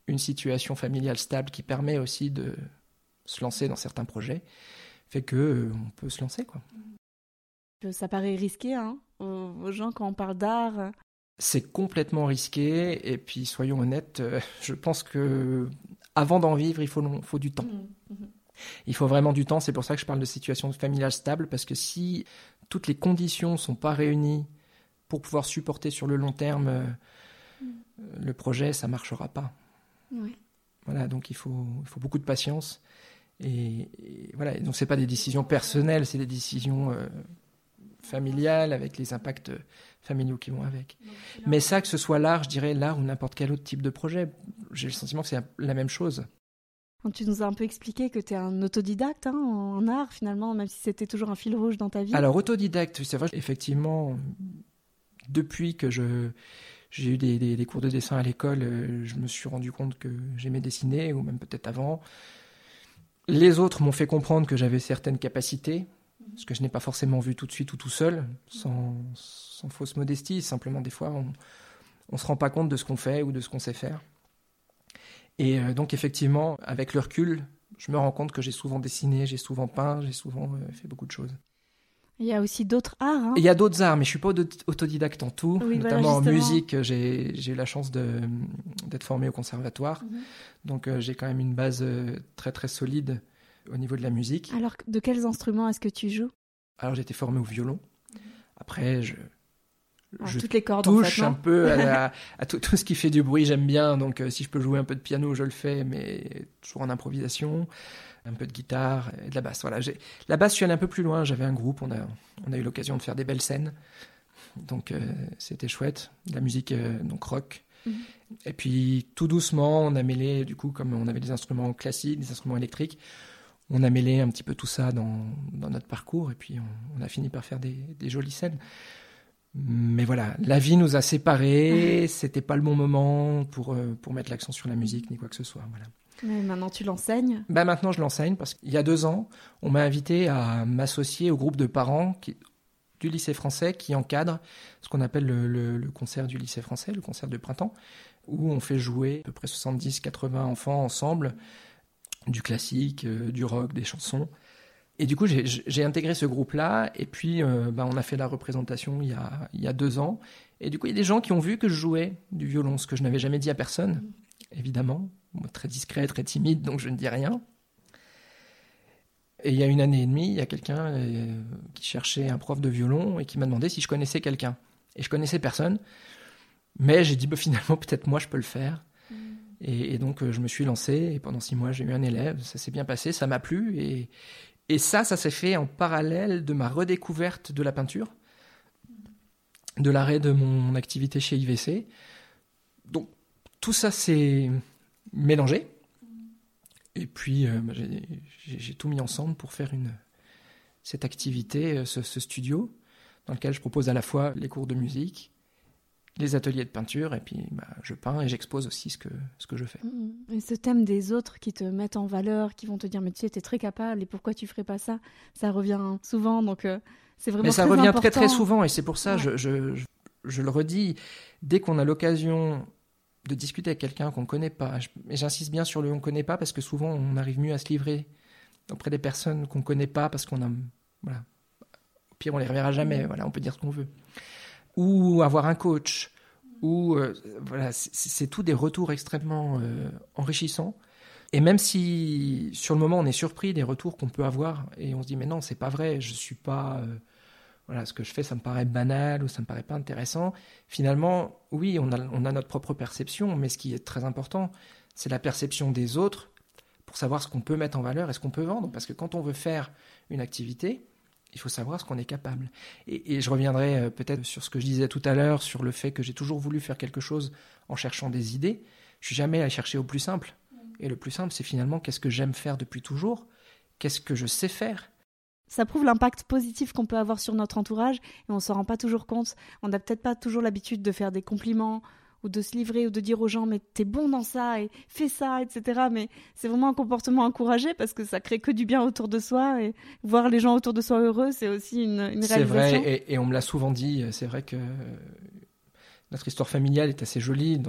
une situation familiale stable qui permet aussi de se lancer dans certains projets fait que euh, on peut se lancer, quoi. Ça paraît risqué, hein, aux, gens quand on parle d'art. C'est complètement risqué, et puis soyons honnêtes, <laughs> je pense que avant d'en vivre, il faut, faut du temps. Mmh, mmh. Il faut vraiment du temps, c'est pour ça que je parle de situation familiale stable, parce que si toutes les conditions ne sont pas réunies pour pouvoir supporter sur le long terme euh, le projet, ça ne marchera pas. Voilà, donc il faut, il faut beaucoup de patience. Et, voilà, donc c'est pas des décisions personnelles, c'est des décisions euh, familiales avec les impacts familiaux qui vont avec. Mais ça, que ce soit l'art, je dirais l'art ou n'importe quel autre type de projet, j'ai le sentiment que c'est la même chose. Tu nous as un peu expliqué que tu es un autodidacte hein, en art finalement, même si c'était toujours un fil rouge dans ta vie. Alors autodidacte, c'est vrai, effectivement, depuis que je j'ai eu des, cours de dessin à l'école, euh, je me suis rendu compte que j'aimais dessiner, ou même peut-être avant. Les autres m'ont fait comprendre que j'avais certaines capacités, ce que je n'ai pas forcément vu tout de suite ou tout seul, sans, sans fausse modestie. Simplement, des fois, on ne se rend pas compte de ce qu'on fait ou de ce qu'on sait faire. Et euh, donc effectivement, avec le recul, je me rends compte que j'ai souvent dessiné, j'ai souvent peint, j'ai souvent euh, fait beaucoup de choses. Il y a aussi d'autres arts. Hein. Il y a d'autres arts, mais je suis pas autodidacte en tout. notamment en musique, j'ai eu la chance d'être formé au conservatoire. Mhm. Donc euh, j'ai quand même une base très très solide au niveau de la musique. Alors de quels instruments est-ce que tu joues? Alors j'ai été formé au violon. Mhm. Après, je, je toutes les cordes, touche un peu à, <laughs> tout, ce qui fait du bruit, j'aime bien. Donc euh, si je peux jouer un peu de piano, je le fais, mais toujours en improvisation. Un peu de guitare et de la basse. Voilà, la basse, je suis allé un peu plus loin. J'avais un groupe, on a, on a eu l'occasion de faire des belles scènes. Donc euh, c'était chouette. la musique euh, donc rock. Mhm. Et puis tout doucement, on a mêlé, du coup, comme on avait des instruments classiques, des instruments électriques, on a mêlé un petit peu tout ça dans, dans notre parcours. Et puis on, a fini par faire des, des jolies scènes. Mais voilà, la vie nous a séparés, c'était pas le bon moment pour, euh, pour mettre l'accent sur la musique ni quoi que ce soit. Voilà. Mais maintenant tu l'enseignes? Ben Maintenant je l'enseigne parce qu'il y a deux ans, on m'a invité à m'associer au groupe de parents du lycée français qui encadre ce qu'on appelle le, le, concert du lycée français, le concert de printemps, où on fait jouer à peu près 70-80 enfants ensemble, du classique, euh, du rock, des chansons. Et du coup, j'ai intégré ce groupe-là, et puis euh, bah, on a fait la représentation il y, a, il y, a, deux ans. Et du coup, il y a des gens qui ont vu que je jouais du violon, ce que je n'avais jamais dit à personne, évidemment. très discret, très timide, donc je ne dis rien. Et il y a une année et demie, il y a quelqu'un euh, qui cherchait un prof de violon et qui m'a demandé si je connaissais quelqu'un. Et je connaissais personne, mais j'ai dit bah, finalement, peut-être moi je peux le faire. Mm. Et, et, donc euh, je me suis lancé, et pendant six mois, j'ai eu un élève, ça s'est bien passé, ça m'a plu, et, et ça, ça s'est fait en parallèle de ma redécouverte de la peinture, de l'arrêt de mon activité chez IVC. Donc tout ça s'est mélangé. Et puis euh, bah, j'ai tout mis ensemble pour faire cette activité, euh, ce, studio, dans lequel je propose à la fois les cours de musique, les ateliers de peinture et puis bah, je peins et j'expose aussi ce que, ce que je fais. Mmh. Et ce thème des autres qui te mettent en valeur, qui vont te dire mais tu es très capable et pourquoi tu ferais pas ça? Ça revient souvent donc euh, c'est vraiment Mais ça revient très très souvent et c'est pour ça je, je, je le redis, dès qu'on a l'occasion de discuter avec quelqu'un qu'on ne connaît pas, et j'insiste bien sur le on ne connaît pas parce que souvent on arrive mieux à se livrer auprès des personnes qu'on ne connaît pas parce qu'on a. Voilà. Au pire, on les reverra jamais, voilà, on peut dire ce qu'on veut. Ou avoir un coach, ou. Euh, voilà, c'est tout des retours extrêmement euh, enrichissants. Et même si sur le moment on est surpris des retours qu'on peut avoir et on se dit mais non c'est pas vrai je suis pas euh, voilà ce que je fais ça me paraît banal ou ça me paraît pas intéressant finalement oui on a on a notre propre perception mais ce qui est très important c'est la perception des autres pour savoir ce qu'on peut mettre en valeur et ce qu'on peut vendre parce que quand on veut faire une activité il faut savoir ce qu'on est capable. Et, je reviendrai euh, peut-être sur ce que je disais tout à l'heure, sur le fait que j'ai toujours voulu faire quelque chose en cherchant des idées. Je suis jamais allé chercher au plus simple. Et le plus simple, c'est finalement qu'est-ce que j'aime faire depuis toujours, qu'est-ce que je sais faire? Ça prouve l'impact positif qu'on peut avoir sur notre entourage et on s'en rend pas toujours compte. On n'a peut-être pas toujours l'habitude de faire des compliments ou de se livrer ou de dire aux gens mais t'es bon dans ça et fais ça, etc. Mais c'est vraiment un comportement encouragé parce que ça crée que du bien autour de soi et voir les gens autour de soi heureux, c'est aussi une, une réalisation. C'est vrai et, et, on me l'a souvent dit. C'est vrai que notre histoire familiale est assez jolie.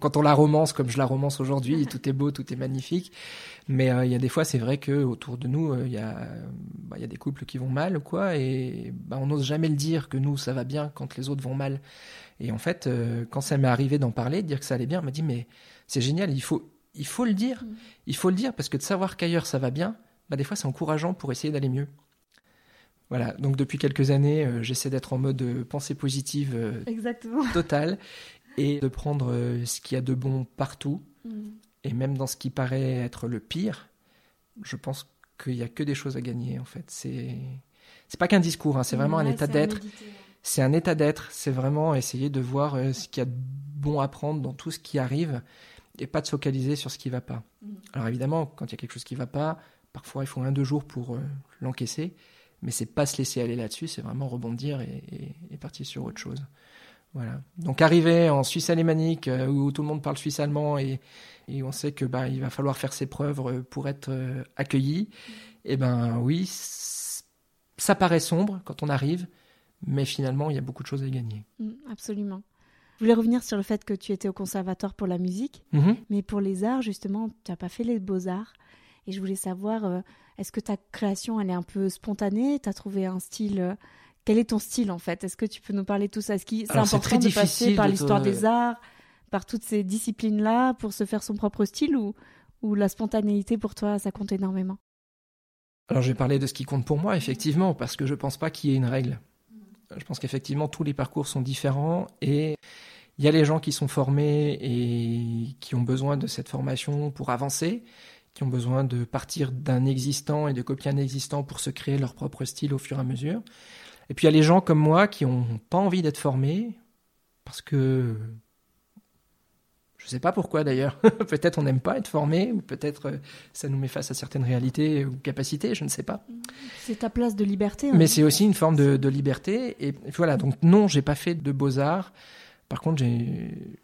quand on la romance comme je la romance aujourd'hui, <laughs> tout est beau, tout est magnifique. Mais euh, il y a des fois, c'est vrai que autour de nous, euh, il y, a, bah, y a des couples qui vont mal, quoi, et bah, on n'ose jamais le dire que nous, ça va bien quand les autres vont mal. Et en fait, euh, quand ça m'est arrivé d'en parler, de dire que ça allait bien, on m'a dit mais c'est génial, il faut, il faut le dire, mm. il faut le dire parce que de savoir qu'ailleurs ça va bien, bah, des fois c'est encourageant pour essayer d'aller mieux. Voilà, donc depuis quelques années, euh, j'essaie d'être en mode euh, pensée positive euh, <laughs> totale et de prendre ce qu'il y a de bon partout. Mm. Et même dans ce qui paraît être le pire, je pense qu'il n'y a que des choses à gagner en fait. C'est c'est pas qu'un discours, hein, c'est vraiment un état d'être. C'est un état d'être, c'est vraiment essayer de voir ce qu'il y a de bon à prendre dans tout ce qui arrive et pas de se focaliser sur ce qui va pas. Mm. Alors évidemment, quand il y a quelque chose qui va pas, parfois il faut un deux jours pour l'encaisser mais c'est pas se laisser aller là-dessus, c'est vraiment rebondir et, partir sur autre chose. Voilà. Donc arriver en Suisse alémanique euh, où tout le monde parle suisse allemand et, et on sait que bah, il va falloir faire ses preuves euh, pour être euh, accueilli, eh ben oui, ça paraît sombre quand on arrive, mais finalement il y a beaucoup de choses à gagner. Mm, absolument. Je voulais revenir sur le fait que tu étais au conservatoire pour la musique, mm-hmm. mais pour les arts justement, tu n'as pas fait les beaux arts. Et je voulais savoir est-ce que ta création, elle est un peu spontanée? Tu as trouvé un style euh, Quel est ton style en fait? Est-ce que tu peux nous parler de tout ça? Est-ce c'est important très de passer par l'histoire des arts, par toutes ces disciplines-là pour se faire son propre style ou, ou la spontanéité pour toi, ça compte énormément? Alors je vais parler de ce qui compte pour moi, effectivement, parce que je ne pense pas qu'il y ait une règle. Je pense qu'effectivement, tous les parcours sont différents et il y a les gens qui sont formés et qui ont besoin de cette formation pour avancer qui ont besoin de partir d'un existant et de copier un existant pour se créer leur propre style au fur et à mesure. Et puis il y a les gens comme moi qui n'ont pas envie d'être formés parce que je ne sais pas pourquoi d'ailleurs. <laughs> peut-être on n'aime pas être formé ou peut-être euh, ça nous met face à certaines réalités ou capacités, je ne sais pas. C'est ta place de liberté. Hein. Mais c'est aussi une forme de, de, liberté. Et voilà, donc non, j'ai pas fait de beaux-arts. Par contre, j'ai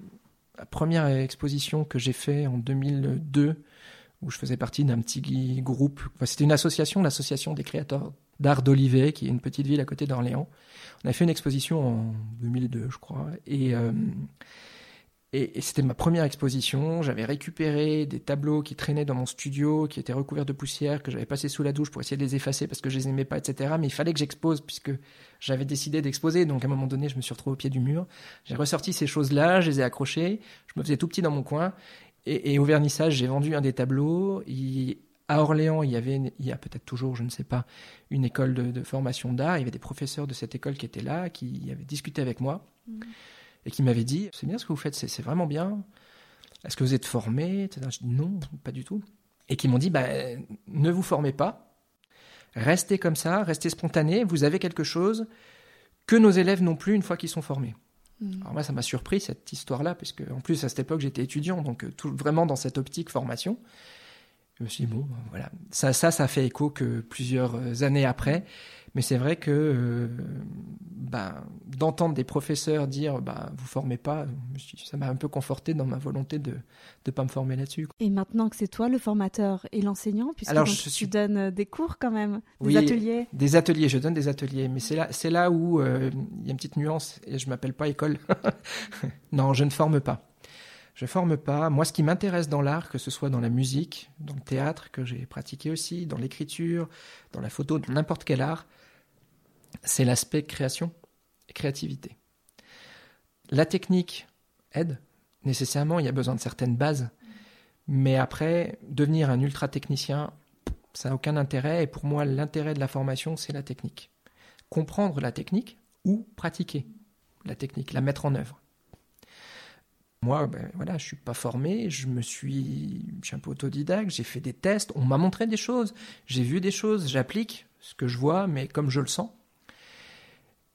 la première exposition que j'ai fait en 2002 où je faisais partie d'un petit groupe. C'était une association, l'association des créateurs d'art d'Olivet, qui est une petite ville à côté d'Orléans. On a fait une exposition en 2002, je crois, et, euh, et, c'était ma première exposition. J'avais récupéré des tableaux qui traînaient dans mon studio, qui étaient recouverts de poussière, que j'avais passé sous la douche pour essayer de les effacer parce que je les aimais pas, etc. Mais il fallait que j'expose puisque j'avais décidé d'exposer. Donc à un moment donné, je me suis retrouvé au pied du mur. J'ai ressorti ces choses-là, je les ai accrochées. Je me faisais tout petit dans mon coin et, au vernissage, j'ai vendu un des tableaux. à Orléans, il y avait, il y a peut-être toujours, je ne sais pas, une école de, formation d'art. Il y avait des professeurs de cette école qui étaient là, qui avaient discuté avec moi mm. et qui m'avaient dit C'est bien ce que vous faites, c'est vraiment bien. Est-ce que vous êtes formé Je dis Non, pas du tout. Et qui m'ont dit bah, Ne vous formez pas, restez comme ça, restez spontané, vous avez quelque chose que nos élèves n'ont plus une fois qu'ils sont formés. Mm. Alors moi, ça m'a surpris cette histoire-là, parce que en plus à cette époque j'étais étudiant, donc euh, vraiment dans cette optique formation. Je me suis dit bon, voilà, ça, ça, ça fait écho que plusieurs euh, années après, mais c'est vrai que euh, ben, d'entendre des professeurs dire bah vous formez pas, ça m'a un peu conforté dans ma volonté de ne pas me former là-dessus. Et maintenant que c'est toi le formateur et l'enseignant, puisque Alors, je tu donnes euh, des cours quand même, des ateliers. Des ateliers, je donne des ateliers, mais c'est là, c'est là où euh, il y a une petite nuance et je m'appelle pas école. <laughs> non, je ne forme pas. Je forme pas. Moi, ce qui m'intéresse dans l'art, que ce soit dans la musique, dans le théâtre que j'ai pratiqué aussi, dans l'écriture, dans la photo, dans n'importe quel art, c'est l'aspect création et créativité. La technique aide, nécessairement, il y a besoin de certaines bases, mais après, devenir un ultra technicien, ça n'a aucun intérêt, et pour moi, l'intérêt de la formation, c'est la technique. Comprendre la technique ou pratiquer la technique, la mettre en œuvre. Moi, ben, voilà, je suis pas formé, je me suis, je suis un peu autodidacte, j'ai fait des tests, on m'a montré des choses, j'ai vu des choses, j'applique ce que je vois, mais comme je le sens.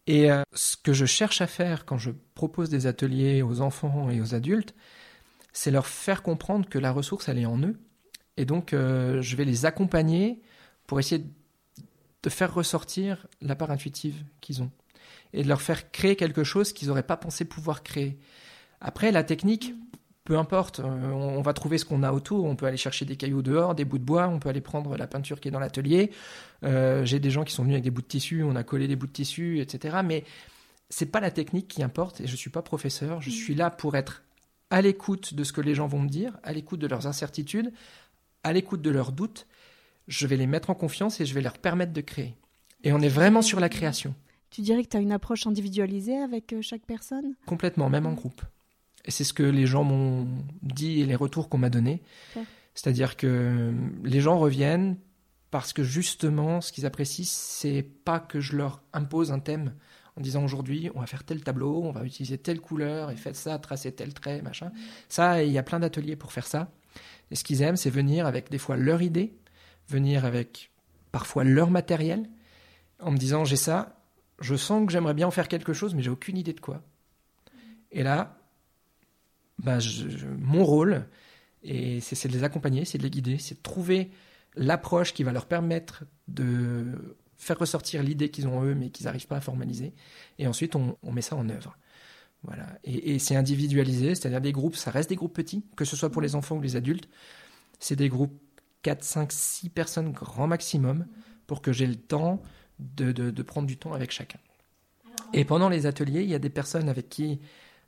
Et euh, ce que je cherche à faire quand je propose des ateliers aux enfants et aux adultes, c'est leur faire comprendre que la ressource, elle est en eux. Et donc, euh, je vais les accompagner pour essayer de faire ressortir la part intuitive qu'ils ont. Et de leur faire créer quelque chose qu'ils n'auraient pas pensé pouvoir créer. Après, la technique, peu importe, euh, on va trouver ce qu'on a autour. On peut aller chercher des cailloux dehors, des bouts de bois, on peut aller prendre la peinture qui est dans l'atelier. Euh, j'ai des gens qui sont venus avec des bouts de tissu, on a collé des bouts de tissu, etc. Mais c'est pas la technique qui importe. Et je suis pas professeur. Je suis là pour être à l'écoute de ce que les gens vont me dire, à l'écoute de leurs incertitudes, à l'écoute de leurs doutes. Je vais les mettre en confiance et je vais leur permettre de créer. Et on est vraiment sur la création. Tu dirais que tu as une approche individualisée avec euh, chaque personne? Complètement, même en groupe. Et c'est ce que les gens m'ont dit et les retours qu'on m'a donnés. C'est-à-dire que les gens reviennent parce que justement, ce qu'ils apprécient, c'est pas que je leur impose un thème en disant aujourd'hui, on va faire tel tableau, on va utiliser telle couleur et faites ça, tracer tel trait, machin. Ça, il y a plein d'ateliers pour faire ça. Et ce qu'ils aiment, c'est venir avec des fois leur idée, venir avec parfois leur matériel, en me disant j'ai ça, je sens que j'aimerais bien en faire quelque chose, mais j'ai aucune idée de quoi. Et là, bah, mon rôle, et c'est de les accompagner, c'est de les guider, c'est de trouver l'approche qui va leur permettre de faire ressortir l'idée qu'ils ont eux, mais qu'ils n'arrivent pas à formaliser. Et ensuite, on, met ça en œuvre. Voilà. Et, c'est individualisé, c'est-à-dire des groupes, ça reste des groupes petits, que ce soit pour les enfants ou les adultes. C'est des groupes 4, 5, 6 personnes grand maximum pour que j'ai le temps de, de, prendre du temps avec chacun. Et pendant les ateliers, il y a des personnes avec qui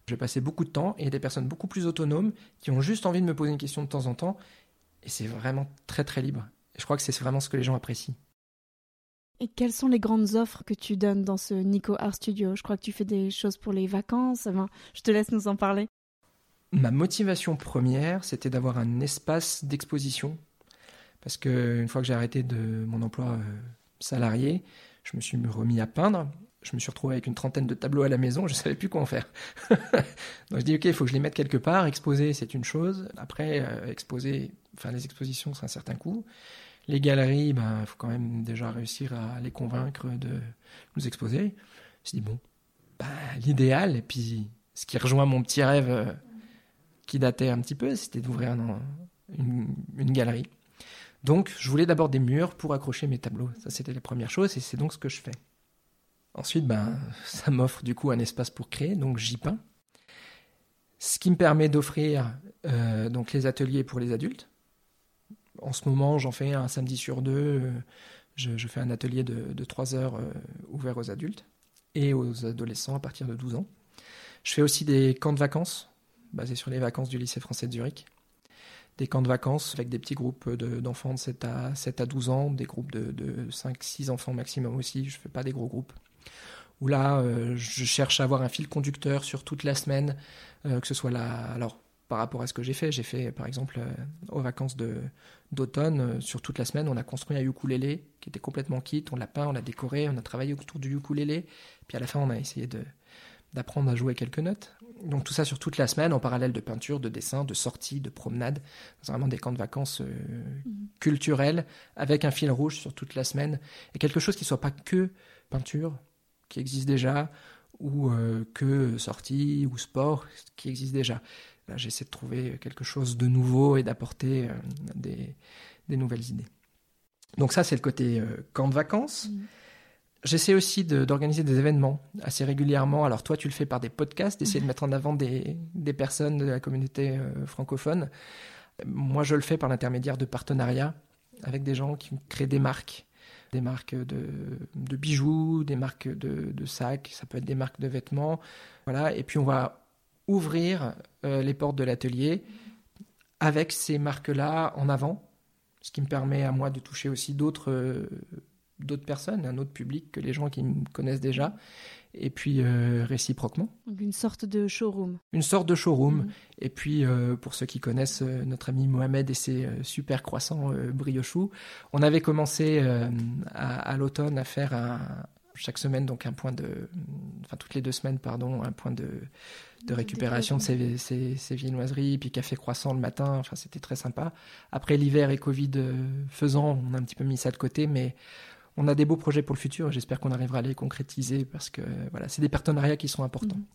je vais passer beaucoup de temps et il y a des personnes beaucoup plus autonomes qui ont juste envie de me poser une question de temps en temps. Et c'est vraiment très très libre. Et je crois que c'est vraiment ce que les gens apprécient. Et quelles sont les grandes offres que tu donnes dans ce Nico Art Studio? Je crois que tu fais des choses pour les vacances. je te laisse nous en parler. Ma motivation première, c'était d'avoir un espace d'exposition. Parce que une fois que j'ai arrêté de mon emploi euh, salarié, je me suis remis à peindre je me suis retrouvé avec une trentaine de tableaux à la maison, je ne savais plus quoi en faire. <laughs> Donc je dis ok, il faut que je les mette quelque part. Exposer, c'est une chose. Après, euh, exposer, enfin les expositions, c'est un certain coût. Les galeries, ben, il faut quand même déjà réussir à les convaincre de nous exposer. Je dis bon, ben, l'idéal, et puis ce qui rejoint mon petit rêve euh, qui datait un petit peu, c'était d'ouvrir une galerie. Donc, je voulais d'abord des murs pour accrocher mes tableaux. Ça, c'était la première chose, et c'est donc ce que je fais. Ensuite, ben, ça m'offre du coup un espace pour créer, donc j'y peins. Ce qui me permet d'offrir euh, donc les ateliers pour les adultes. En ce moment, j'en fais un samedi sur deux. Euh, je, fais un atelier de, de 3 heures euh, ouvert aux adultes et aux adolescents à partir de 12 ans. Je fais aussi des camps de vacances basés sur les vacances du lycée français de Zurich. Des camps de vacances avec des petits groupes d'enfants de, 7, à, 7 à 12 ans, des groupes de, de 5-6 enfants maximum aussi. Je ne fais pas des gros groupes où là, euh, je cherche à avoir un fil conducteur sur toute la semaine, euh, que ce soit là. Alors, par rapport à ce que j'ai fait, j'ai fait par exemple euh, aux vacances d'automne, sur toute la semaine, on a construit un ukulélé qui était complètement kit, on l'a peint, on l'a décoré, on a travaillé autour du ukulélé, puis à la fin, on a essayé de d'apprendre à jouer quelques notes. Donc tout ça sur toute la semaine, en parallèle de peinture, de dessin, de sortie, de promenade. C'est vraiment des camps de vacances mmh. culturels avec un fil rouge sur toute la semaine et quelque chose qui soit pas que peinture, qui existe déjà, ou euh, que sortie ou sport qui existe déjà. Là, j'essaie de trouver quelque chose de nouveau et d'apporter euh, des, des, nouvelles idées. Donc ça, c'est le côté euh, camp de vacances. Mmh. J'essaie aussi d'organiser des événements assez régulièrement. Alors toi, tu le fais par des podcasts, d'essayer de mettre en avant des, des, personnes de la communauté francophone. Moi, je le fais par l'intermédiaire de partenariats avec des gens qui créent des marques, des marques de, bijoux, des marques de, de, sacs, ça peut être des marques de vêtements. Voilà. Et puis on va ouvrir euh, les portes de l'atelier avec ces marques-là en avant, ce qui me permet à moi de toucher aussi d'autres euh, d'autres personnes, un autre public que les gens qui me connaissent déjà, et puis euh, réciproquement. Donc une sorte de showroom. Une sorte de showroom. Mhm. Et puis euh, pour ceux qui connaissent euh, notre ami Mohamed et ses super croissants briochous, on avait commencé à, l'automne à faire un, chaque semaine donc un point de, enfin toutes les deux semaines pardon, un point de, de récupération de ces, ces, ces, viennoiseries, puis café croissant le matin. Enfin c'était très sympa. Après l'hiver et Covid faisant, on a un petit peu mis ça de côté, mais on a des beaux projets pour le futur et j'espère qu'on arrivera à les concrétiser parce que voilà, c'est des partenariats qui sont importants. Mhm.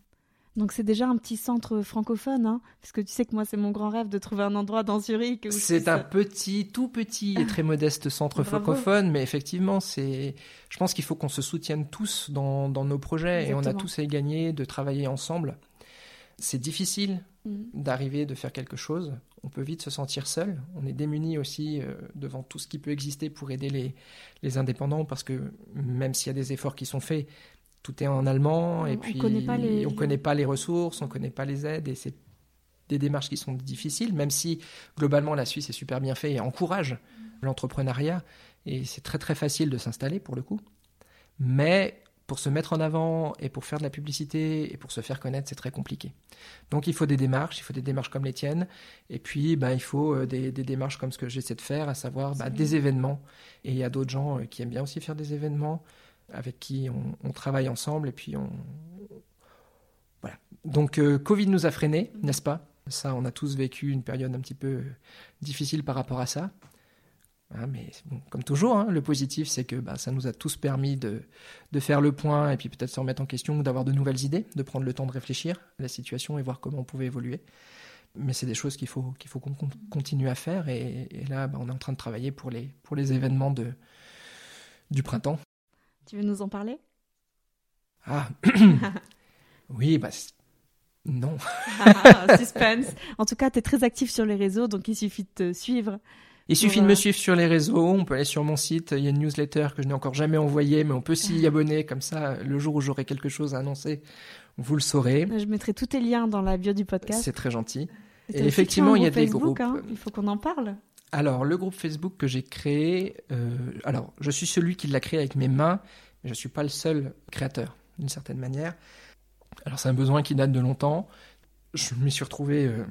Donc c'est déjà un petit centre francophone, hein parce que tu sais que moi c'est mon grand rêve de trouver un endroit dans Zurich. C'est un petit, tout petit et très modeste centre <laughs> francophone, mais effectivement c'est, je pense qu'il faut qu'on se soutienne tous dans, nos projets et on a tous à y gagner de travailler ensemble. C'est difficile mhm. d'arriver, de faire quelque chose on peut vite se sentir seul. On est démuni aussi euh, devant tout ce qui peut exister pour aider les, les indépendants, parce que même s'il y a des efforts qui sont faits, tout est en allemand, et puis on ne connaît pas les ressources, on ne connaît pas les aides, et c'est des démarches qui sont difficiles, même si globalement la Suisse est super bien fait et encourage l'entrepreneuriat, et c'est très très facile de s'installer pour le coup. Mais pour se mettre en avant et pour faire de la publicité et pour se faire connaître, c'est très compliqué. Donc il faut des démarches, il faut des démarches comme les tiennes, et puis bah, il faut euh, des, démarches comme ce que j'essaie de faire, à savoir bah, des événements. Et il y a d'autres gens euh, qui aiment bien aussi faire des événements, avec qui on, travaille ensemble, et puis on... Voilà. Donc euh, Covid nous a freinés, n'est-ce pas? Ça, on a tous vécu une période un petit peu difficile par rapport à ça. Hein, mais comme toujours, hein, le positif, c'est que bah, ça nous a tous permis de, de faire le point et puis peut-être se remettre en question, d'avoir de nouvelles idées, de prendre le temps de réfléchir à la situation et voir comment on pouvait évoluer. Mais c'est des choses qu'il faut qu'il faut qu'on continue à faire et, là, bah, on est en train de travailler pour les, pour les événements de, du printemps. Tu veux nous en parler? Ah <laughs> Oui, bah, non. <laughs> Ah, suspense. En tout cas, tu es très actif sur les réseaux, donc il suffit de te suivre il suffit de me suivre sur les réseaux, on peut aller sur mon site, il y a une newsletter que je n'ai encore jamais envoyée, mais on peut s'y abonner, comme ça, le jour où j'aurai quelque chose à annoncer, vous le saurez. Je mettrai tous tes liens dans la bio du podcast. C'est très gentil. Et, effectivement, il y a des groupes. Hein. il faut qu'on en parle. Alors, le groupe Facebook que j'ai créé, euh, alors, je suis celui qui l'a créé avec mes mains, mais je ne suis pas le seul créateur, d'une certaine manière. Alors, c'est un besoin qui date de longtemps. Je m'y suis retrouvé euh,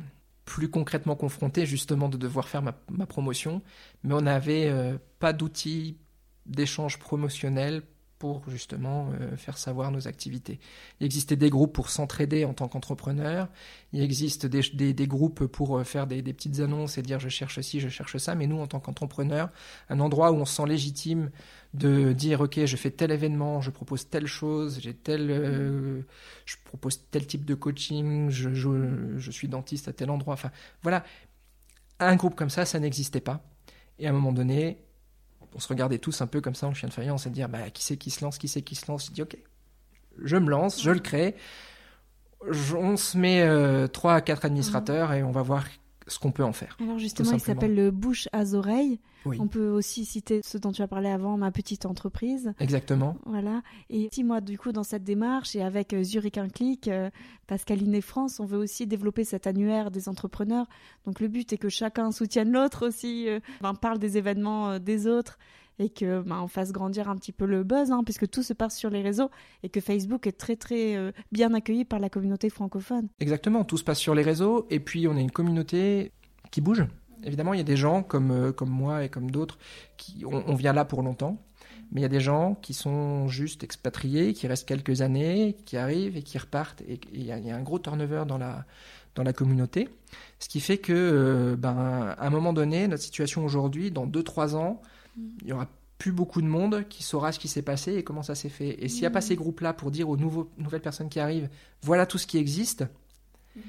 plus concrètement confronté justement de devoir faire ma, promotion, mais on n'avait euh, pas d'outils d'échange promotionnel pour justement euh, faire savoir nos activités. Il existait des groupes pour s'entraider en tant qu'entrepreneur, il existe des, des, groupes pour euh, faire des, petites annonces et dire je cherche ci, je cherche ça, mais nous en tant qu'entrepreneur, un endroit où on se sent légitime de dire ok je fais tel événement, je propose telle chose, j'ai tel, euh, je propose tel type de coaching, je, je suis dentiste à tel endroit, enfin voilà, un groupe comme ça, ça n'existait pas. Et à un moment donné, on se regardait tous un peu comme ça en chien de faïence et dire bah, qui c'est qui se lance, qui c'est qui se lance? Je dis ok, je me lance, je le crée. on se met euh, trois à quatre administrateurs et on va voir ce qu'on peut en faire. Alors justement, il s'appelle le bouche à oreilles. On peut aussi citer ce dont tu as parlé avant, ma petite entreprise. Exactement. Voilà. Et si moi, du coup, dans cette démarche et avec euh, Zurich un clic, euh, Pascaline et France, on veut aussi développer cet annuaire des entrepreneurs. Donc le but est que chacun soutienne l'autre aussi, euh, ben, parle des événements des autres et que ben, on fasse grandir un petit peu le buzz, hein, puisque tout se passe sur les réseaux et que Facebook est très très euh, bien accueilli par la communauté francophone. Exactement, tout se passe sur les réseaux et puis on est une communauté qui bouge. Évidemment, il y a des gens comme, euh, comme moi et comme d'autres qui on, vient là pour longtemps. Mais il y a des gens qui sont juste expatriés, qui restent quelques années, qui arrivent et qui repartent. Et il y, a, un gros turnover dans la, dans la communauté. Ce qui fait que, euh, ben, à un moment donné, notre situation aujourd'hui, dans 2-3 ans, il y aura plus beaucoup de monde qui saura ce qui s'est passé et comment ça s'est fait. Et s'il n'y a pas mm. ces groupes-là pour dire aux nouveaux, nouvelles personnes qui arrivent, voilà tout ce qui existe, mm.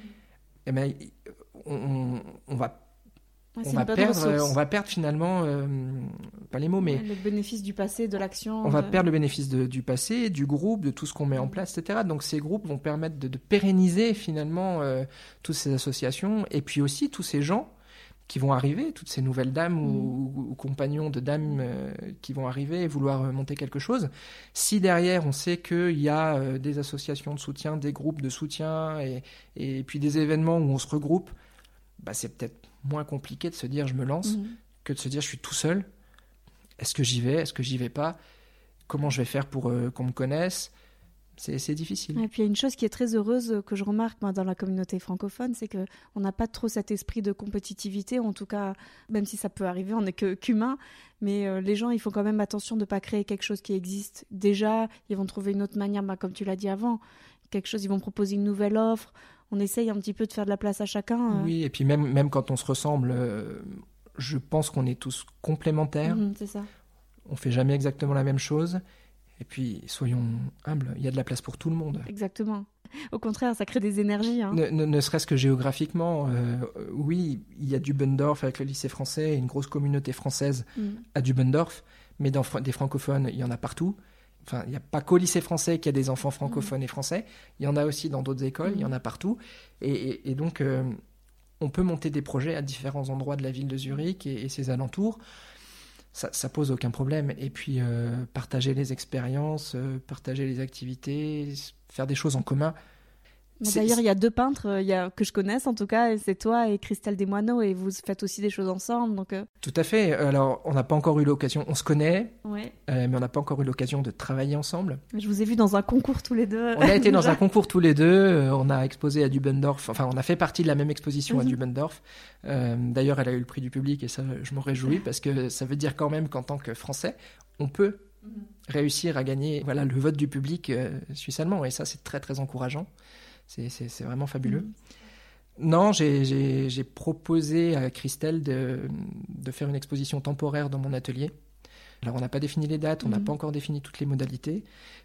eh ben, on, va on, va perdre, on va perdre finalement, euh, pas les mots, mais... Le bénéfice du passé, de l'action. On va perdre le bénéfice du passé, du groupe, de tout ce qu'on met en place, etc. Donc ces groupes vont permettre de, pérenniser finalement euh, toutes ces associations, et puis aussi tous ces gens qui vont arriver, toutes ces nouvelles dames ou, mm. compagnons de dames euh, qui vont arriver et vouloir monter quelque chose. Si derrière on sait qu'il y a des associations de soutien, des groupes de soutien, et, et puis des événements où on se regroupe, bah, c'est peut-être moins compliqué de se dire je me lance mhm. que de se dire je suis tout seul. Est-ce que j'y vais? Est-ce que j'y vais pas? Comment je vais faire pour euh, qu'on me connaisse? C'est difficile. Et puis il y a une chose qui est très heureuse que je remarque moi, dans la communauté francophone, c'est que on n'a pas trop cet esprit de compétitivité, en tout cas, même si ça peut arriver, on n'est que qu'humain, mais euh, les gens, ils font quand même attention de ne pas créer quelque chose qui existe déjà, ils vont trouver une autre manière, bah, comme tu l'as dit avant, quelque chose, ils vont proposer une nouvelle offre, on essaye un petit peu de faire de la place à chacun. Euh. Oui, et puis même, même quand on se ressemble, euh, je pense qu'on est tous complémentaires. Mhm, c'est ça. On fait jamais exactement la même chose. Et puis, soyons humbles, il y a de la place pour tout le monde. Exactement. Au contraire, ça crée des énergies. Hein. Ne, serait-ce que géographiquement, euh, oui, il y a Dubendorf avec le lycée français, une grosse communauté française mhm. à Dubendorf, mais dans des francophones, il y en a partout. Enfin, il n'y a pas qu'au lycée français qu'il y a des enfants francophones et français. Il y en a aussi dans d'autres écoles, il y en a partout. Et, donc, euh, on peut monter des projets à différents endroits de la ville de Zurich et, ses alentours. Ça, ça, pose aucun problème. Et puis, euh, partager les expériences, euh, partager les activités, faire des choses en commun, D'ailleurs, il y a deux peintres euh, il y a, que je connaisse, en tout cas, c'est toi et Christelle Desmoineaux, et vous faites aussi des choses ensemble. Donc, euh. Tout à fait. Alors, on n'a pas encore eu l'occasion, on se connaît, ouais. Euh, mais on n'a pas encore eu l'occasion de travailler ensemble. Je vous ai vu dans un concours tous les deux. On a été dans <laughs> un concours tous les deux, on a exposé à Dubendorf, enfin, on a fait partie de la même exposition à mhm. Dubendorf. D'ailleurs, elle a eu le prix du public, et ça, je m'en réjouis, parce que ça veut dire quand même qu'en tant que Français, on peut mhm. réussir à gagner voilà, le vote du public suisse-allemand, et ça, c'est très, très encourageant. C'est vraiment fabuleux. Mm. Non, j'ai proposé à Christelle de, de, faire une exposition temporaire dans mon atelier. Alors, on n'a pas défini les dates, on n'a mm. pas encore défini toutes les modalités,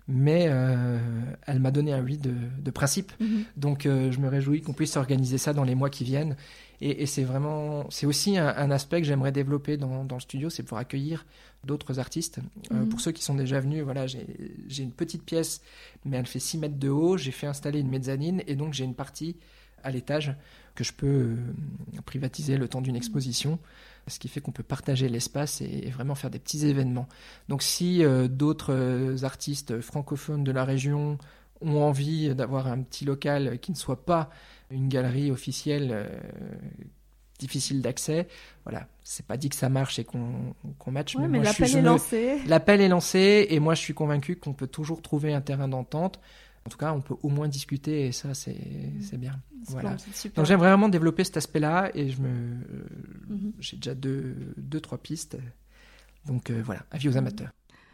mais euh, elle m'a donné un oui de, de principe. Mm-hmm. Donc, euh, je me réjouis qu'on puisse organiser ça dans les mois qui viennent. Et, c'est vraiment, c'est aussi un, aspect que j'aimerais développer dans, dans, le studio, c'est pour accueillir d'autres artistes. Euh, mhm. Pour ceux qui sont déjà venus, voilà, j'ai une petite pièce, mais elle fait 6 mètres de haut. J'ai fait installer une mezzanine et donc j'ai une partie à l'étage que je peux privatiser le temps d'une exposition, ce qui fait qu'on peut partager l'espace et, vraiment faire des petits événements. Donc si euh, d'autres artistes francophones de la région ont envie d'avoir un petit local qui ne soit pas une galerie officielle difficile d'accès. Voilà, c'est pas dit que ça marche et qu'on qu match. mais, l'appel est lancé. L'appel est lancé et moi je suis convaincu qu'on peut toujours trouver un terrain d'entente. En tout cas, on peut au moins discuter et ça, c'est bien. Voilà. Donc j'aime vraiment développer cet aspect-là et je me, mhm. j'ai déjà deux, deux, trois pistes. Donc euh, voilà, avis aux amateurs.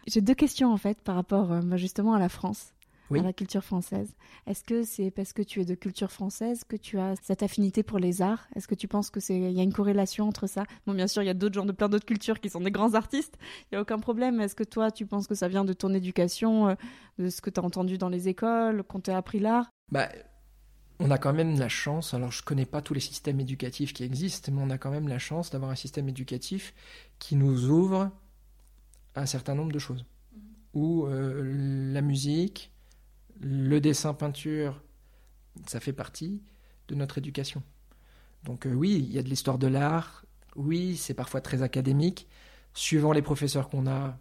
J'ai deux questions en fait par rapport euh, justement à la France à la culture française. Est-ce que c'est parce que tu es de culture française que tu as cette affinité pour les arts? Est-ce que tu penses que c'est il y a une corrélation entre ça? Bon, bien sûr, il y a d'autres gens de plein d'autres cultures qui sont des grands artistes. Il y a aucun problème. Est-ce que toi, tu penses que ça vient de ton éducation, euh, de ce que tu as entendu dans les écoles, qu'on t'a appris l'art? Bah on a quand même la chance, alors je connais pas tous les systèmes éducatifs qui existent, mais on a quand même la chance d'avoir un système éducatif qui nous ouvre un certain nombre de choses. Mmh. Où euh, la musique, le dessin peinture, ça fait partie de notre éducation. Donc euh, oui, il y a de l'histoire de l'art, oui, c'est parfois très académique. Suivant les professeurs qu'on a,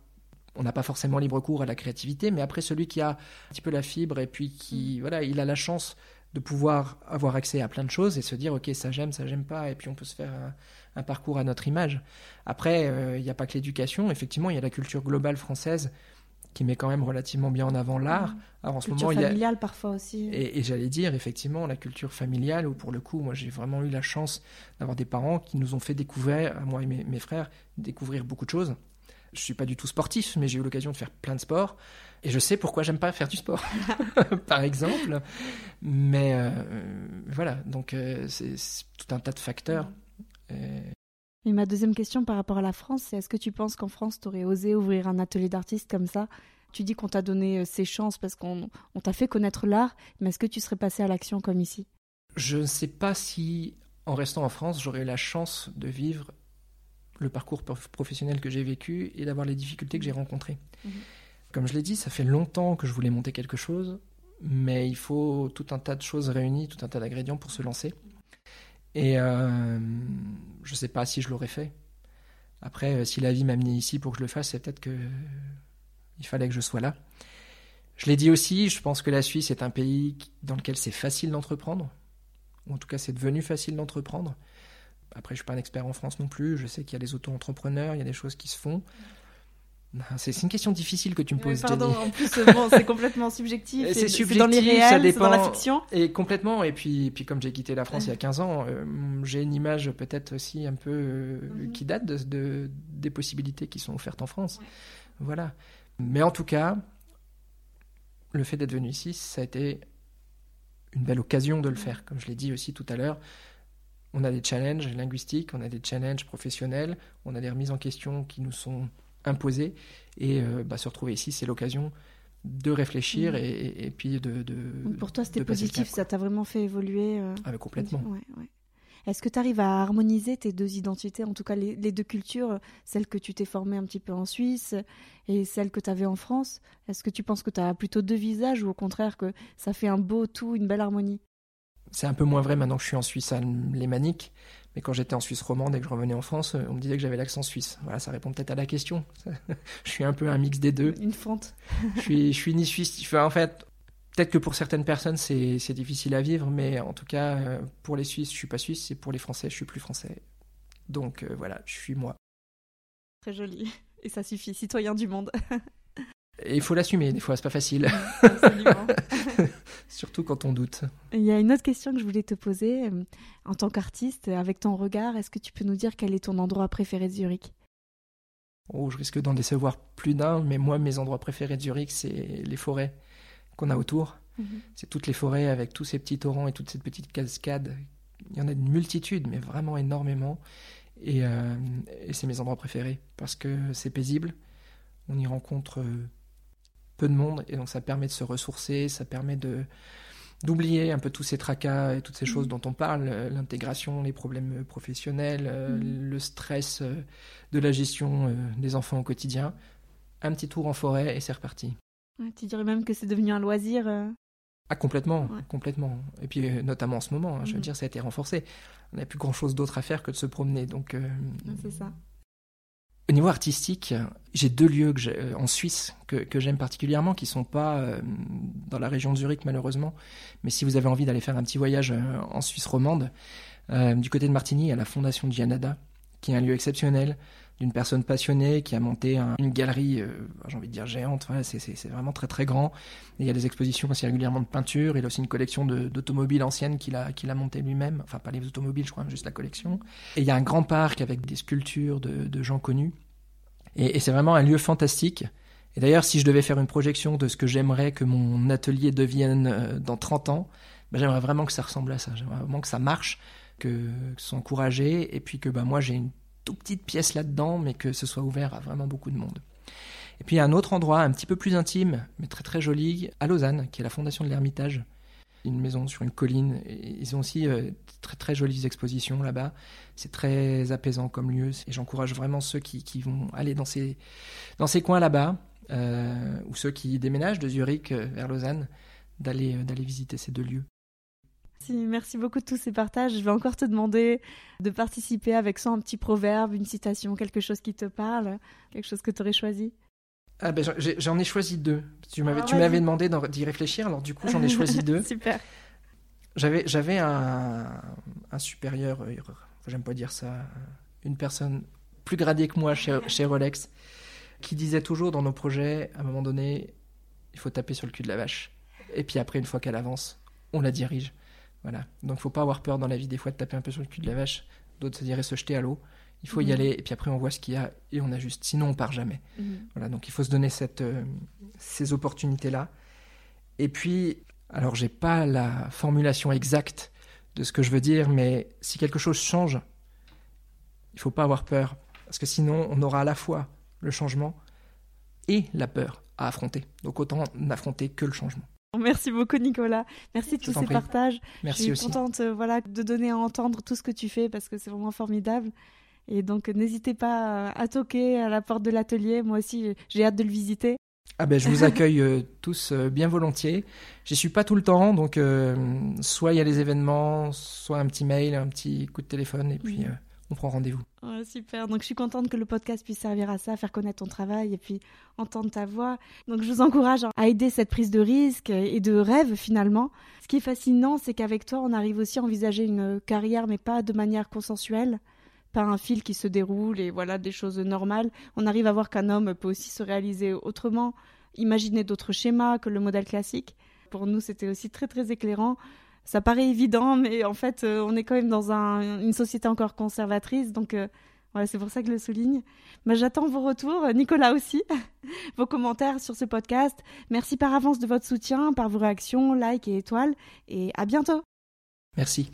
on n'a pas forcément libre cours à la créativité, mais après celui qui a un petit peu la fibre et puis qui, mm. voilà, il a la chance de pouvoir avoir accès à plein de choses et se dire ok ça j'aime, ça j'aime pas, et puis on peut se faire un, parcours à notre image. Après, euh, il n'y a pas que l'éducation, effectivement, il y a la culture globale française qui met quand même relativement bien en avant l'art. Mmh. Alors en ce moment, il y a familiale parfois aussi. Et, j'allais dire effectivement la culture familiale où pour le coup, moi j'ai vraiment eu la chance d'avoir des parents qui nous ont fait découvrir, à moi et mes, frères, découvrir beaucoup de choses. Je suis pas du tout sportif, mais j'ai eu l'occasion de faire plein de sports et je sais pourquoi j'aime pas faire du sport, <laughs> <laughs> par exemple. Mais euh, voilà, donc euh, c'est tout un tas de facteurs. Mmh. Ma deuxième question par rapport à la France, c'est est-ce que tu penses qu'en France, tu aurais osé ouvrir un atelier d'artiste comme ça? Tu dis qu'on t'a donné euh, ces chances parce qu'on t'a fait connaître l'art, mais est-ce que tu serais passé à l'action comme ici? Je ne sais pas si en restant en France, j'aurais eu la chance de vivre le parcours professionnel que j'ai vécu et d'avoir les difficultés que j'ai rencontrées. Mhm. Comme je l'ai dit, ça fait longtemps que je voulais monter quelque chose, mais il faut tout un tas de choses réunies, tout un tas d'ingrédients pour se lancer. Et euh, je ne sais pas si je l'aurais fait. Après, euh, si la vie m'a amené ici pour que je le fasse, c'est peut-être que il fallait que je sois là. Je l'ai dit aussi, je pense que la Suisse est un pays dans lequel c'est facile d'entreprendre. En tout cas, c'est devenu facile d'entreprendre. Après, je suis pas un expert en France non plus. Je sais qu'il y a des auto-entrepreneurs, il y a des choses qui se font. C'est une question difficile que tu me poses. pardon, en plus, euh, c'est complètement <laughs> subjectif. C'est subjectif, dans les ça dépend. dans la fiction. Et complètement. Et puis, puis comme j'ai quitté la France il y a 15 ans, euh, j'ai une image peut-être aussi un peu euh, mhm. qui date de, des possibilités qui sont offertes en France. Voilà. Mais en tout cas, le fait d'être venu ici, ça a été une belle occasion de le faire. Comme je l'ai dit aussi tout à l'heure, on a des challenges linguistiques, on a des challenges professionnels, on a des remises en question qui nous sont imposées. Et euh, bah, se retrouver ici, c'est l'occasion de réfléchir mmh. et, puis de, Pour toi, c'était positif, ça t'a vraiment fait évoluer euh, ah, Complètement. Est-ce que tu arrives à harmoniser tes deux identités, en tout cas les, deux cultures, celle que tu t'es formée un petit peu en Suisse et celle que tu avais en France? Est-ce que tu penses que tu as plutôt deux visages ou au contraire que ça fait un beau tout, une belle harmonie? C'est un peu moins vrai maintenant que je suis en Suisse alémanique, mais quand j'étais en Suisse romande et que je revenais en France, on me disait que j'avais l'accent suisse. Voilà, ça répond peut-être à la question. <laughs> je suis un peu un mix des deux. Une fente. je, suis, je suis ni suisse. En fait, Peut-être que pour certaines personnes, c'est difficile à vivre, mais en tout cas, euh, pour les Suisses, je suis pas suisse, et pour les Français, je suis plus français. Donc euh, voilà, je suis moi. Très joli. Et ça suffit, citoyen du monde. <laughs> Et il faut l'assumer, des fois, c'est pas facile. <laughs> Surtout quand on doute. Il y a une autre question que je voulais te poser. Euh, en tant qu'artiste, avec ton regard, est-ce que tu peux nous dire quel est ton endroit préféré de Zurich? Oh, je risque d'en décevoir plus d'un, mais moi, mes endroits préférés de Zurich, c'est les forêts qu'on a autour. Mhm. C'est toutes les forêts avec tous ces petits torrents et toutes ces petites cascades. Il y en a une multitude, mais vraiment énormément. Euh, et, c'est mes endroits préférés parce que c'est paisible. On y rencontre euh, peu de monde et donc ça permet de se ressourcer, ça permet de d'oublier un peu tous ces tracas et toutes ces choses mhm. dont on parle, euh, l'intégration, les problèmes professionnels, mhm. le stress de la gestion des enfants au quotidien. Un petit tour en forêt et c'est reparti tu dirais même que c'est devenu un loisir euh. Ah, complètement, complètement. Et puis, euh, notamment en ce moment, hein, je veux mhm. dire, ça a été renforcé. On n'a plus grand-chose d'autre à faire que de se promener. Donc, euh, c'est ça. Au niveau artistique, j'ai deux lieux que en Suisse que, j'aime particulièrement, qui sont pas dans la région de Zurich malheureusement, mais si vous avez envie d'aller faire un petit voyage en Suisse romande, du côté de Martigny, a la Fondation Gianada, qui est un lieu exceptionnel d'une personne passionnée qui a monté une galerie, euh, j'ai envie de dire géante, c'est vraiment très très grand. il y a des expositions aussi régulièrement de peinture, il a aussi une collection d'automobiles anciennes qu'il a, qu'il a montées lui-même, enfin pas les automobiles je crois, juste la collection. Et il y a un grand parc avec des sculptures de, gens connus. Et, c'est vraiment un lieu fantastique. Et d'ailleurs, si je devais faire une projection de ce que j'aimerais que mon atelier devienne euh, dans 30 ans, ben, j'aimerais vraiment que ça ressemble à ça. J'aimerais vraiment que ça marche, que, que ce soit encouragé, et puis que ben, moi j'ai une tout petite pièce là-dedans, mais que ce soit ouvert à vraiment beaucoup de monde. Et puis il y a un autre endroit un petit peu plus intime, mais très très joli, à Lausanne, qui est la fondation de l'Ermitage. Une maison sur une colline. Ils ont aussi euh, très très jolies expositions là-bas. C'est très apaisant comme lieu. Et j'encourage vraiment ceux qui, vont aller dans ces, dans ces coins là-bas, euh, ou ceux qui déménagent de Zurich euh, vers Lausanne, d'aller visiter ces deux lieux. Merci, beaucoup de tous ces partages. Je vais encore te demander de participer avec ça un petit proverbe, une citation, quelque chose qui te parle, quelque chose que tu aurais choisi. Ah ben, j'en ai choisi deux. Tu m'avais ah, demandé d'y réfléchir, alors du coup j'en ai <laughs> choisi deux. Super. J'avais un, un supérieur, euh, j'aime pas dire ça, une personne plus gradée que moi chez, chez Rolex, qui disait toujours dans nos projets, à un moment donné, il faut taper sur le cul de la vache. Et puis après, une fois qu'elle avance, on la dirige. Voilà. Donc, faut pas avoir peur dans la vie des fois de taper un peu sur le cul de la vache. D'autres se diraient se jeter à l'eau. Il faut y mhm. aller et puis après on voit ce qu'il y a et on ajuste. Sinon, on part jamais. Mhm. Voilà. Donc, il faut se donner cette, euh, ces opportunités-là. Et puis, alors, j'ai pas la formulation exacte de ce que je veux dire, mais si quelque chose change, il faut pas avoir peur parce que sinon, on aura à la fois le changement et la peur à affronter. Donc, autant n'affronter que le changement. <laughs> Merci beaucoup Nicolas. Merci de tous ces partages. Merci Je suis contente euh, voilà, de donner à entendre tout ce que tu fais parce que c'est vraiment formidable. Et donc n'hésitez pas à toquer à la porte de l'atelier. Moi aussi, j'ai hâte de le visiter. Ah ben, je vous <laughs> accueille euh, tous euh, bien volontiers. J'y suis pas tout le temps, donc soit il y a les événements, soit un petit mail, un petit coup de téléphone, et puis on prend rendez-vous. super, donc je suis contente que le podcast puisse servir à ça, faire connaître ton travail et puis entendre ta voix. Donc je vous encourage à aider cette prise de risque et de rêve finalement. Ce qui est fascinant, c'est qu'avec toi, on arrive aussi à envisager une carrière, mais pas de manière consensuelle pas un fil qui se déroule et voilà des choses normales. On arrive à voir qu'un homme peut aussi se réaliser autrement, imaginer d'autres schémas que le modèle classique. Pour nous, c'était aussi très très éclairant ça paraît évident, <laughs> mais en fait, euh, on est quand même dans une société encore conservatrice, donc euh, voilà, c'est pour ça que je le souligne. Mais j'attends vos retours, Nicolas aussi, <laughs> vos commentaires sur ce podcast. Merci par avance de votre soutien, par vos réactions, likes et étoiles, et à bientôt. Merci.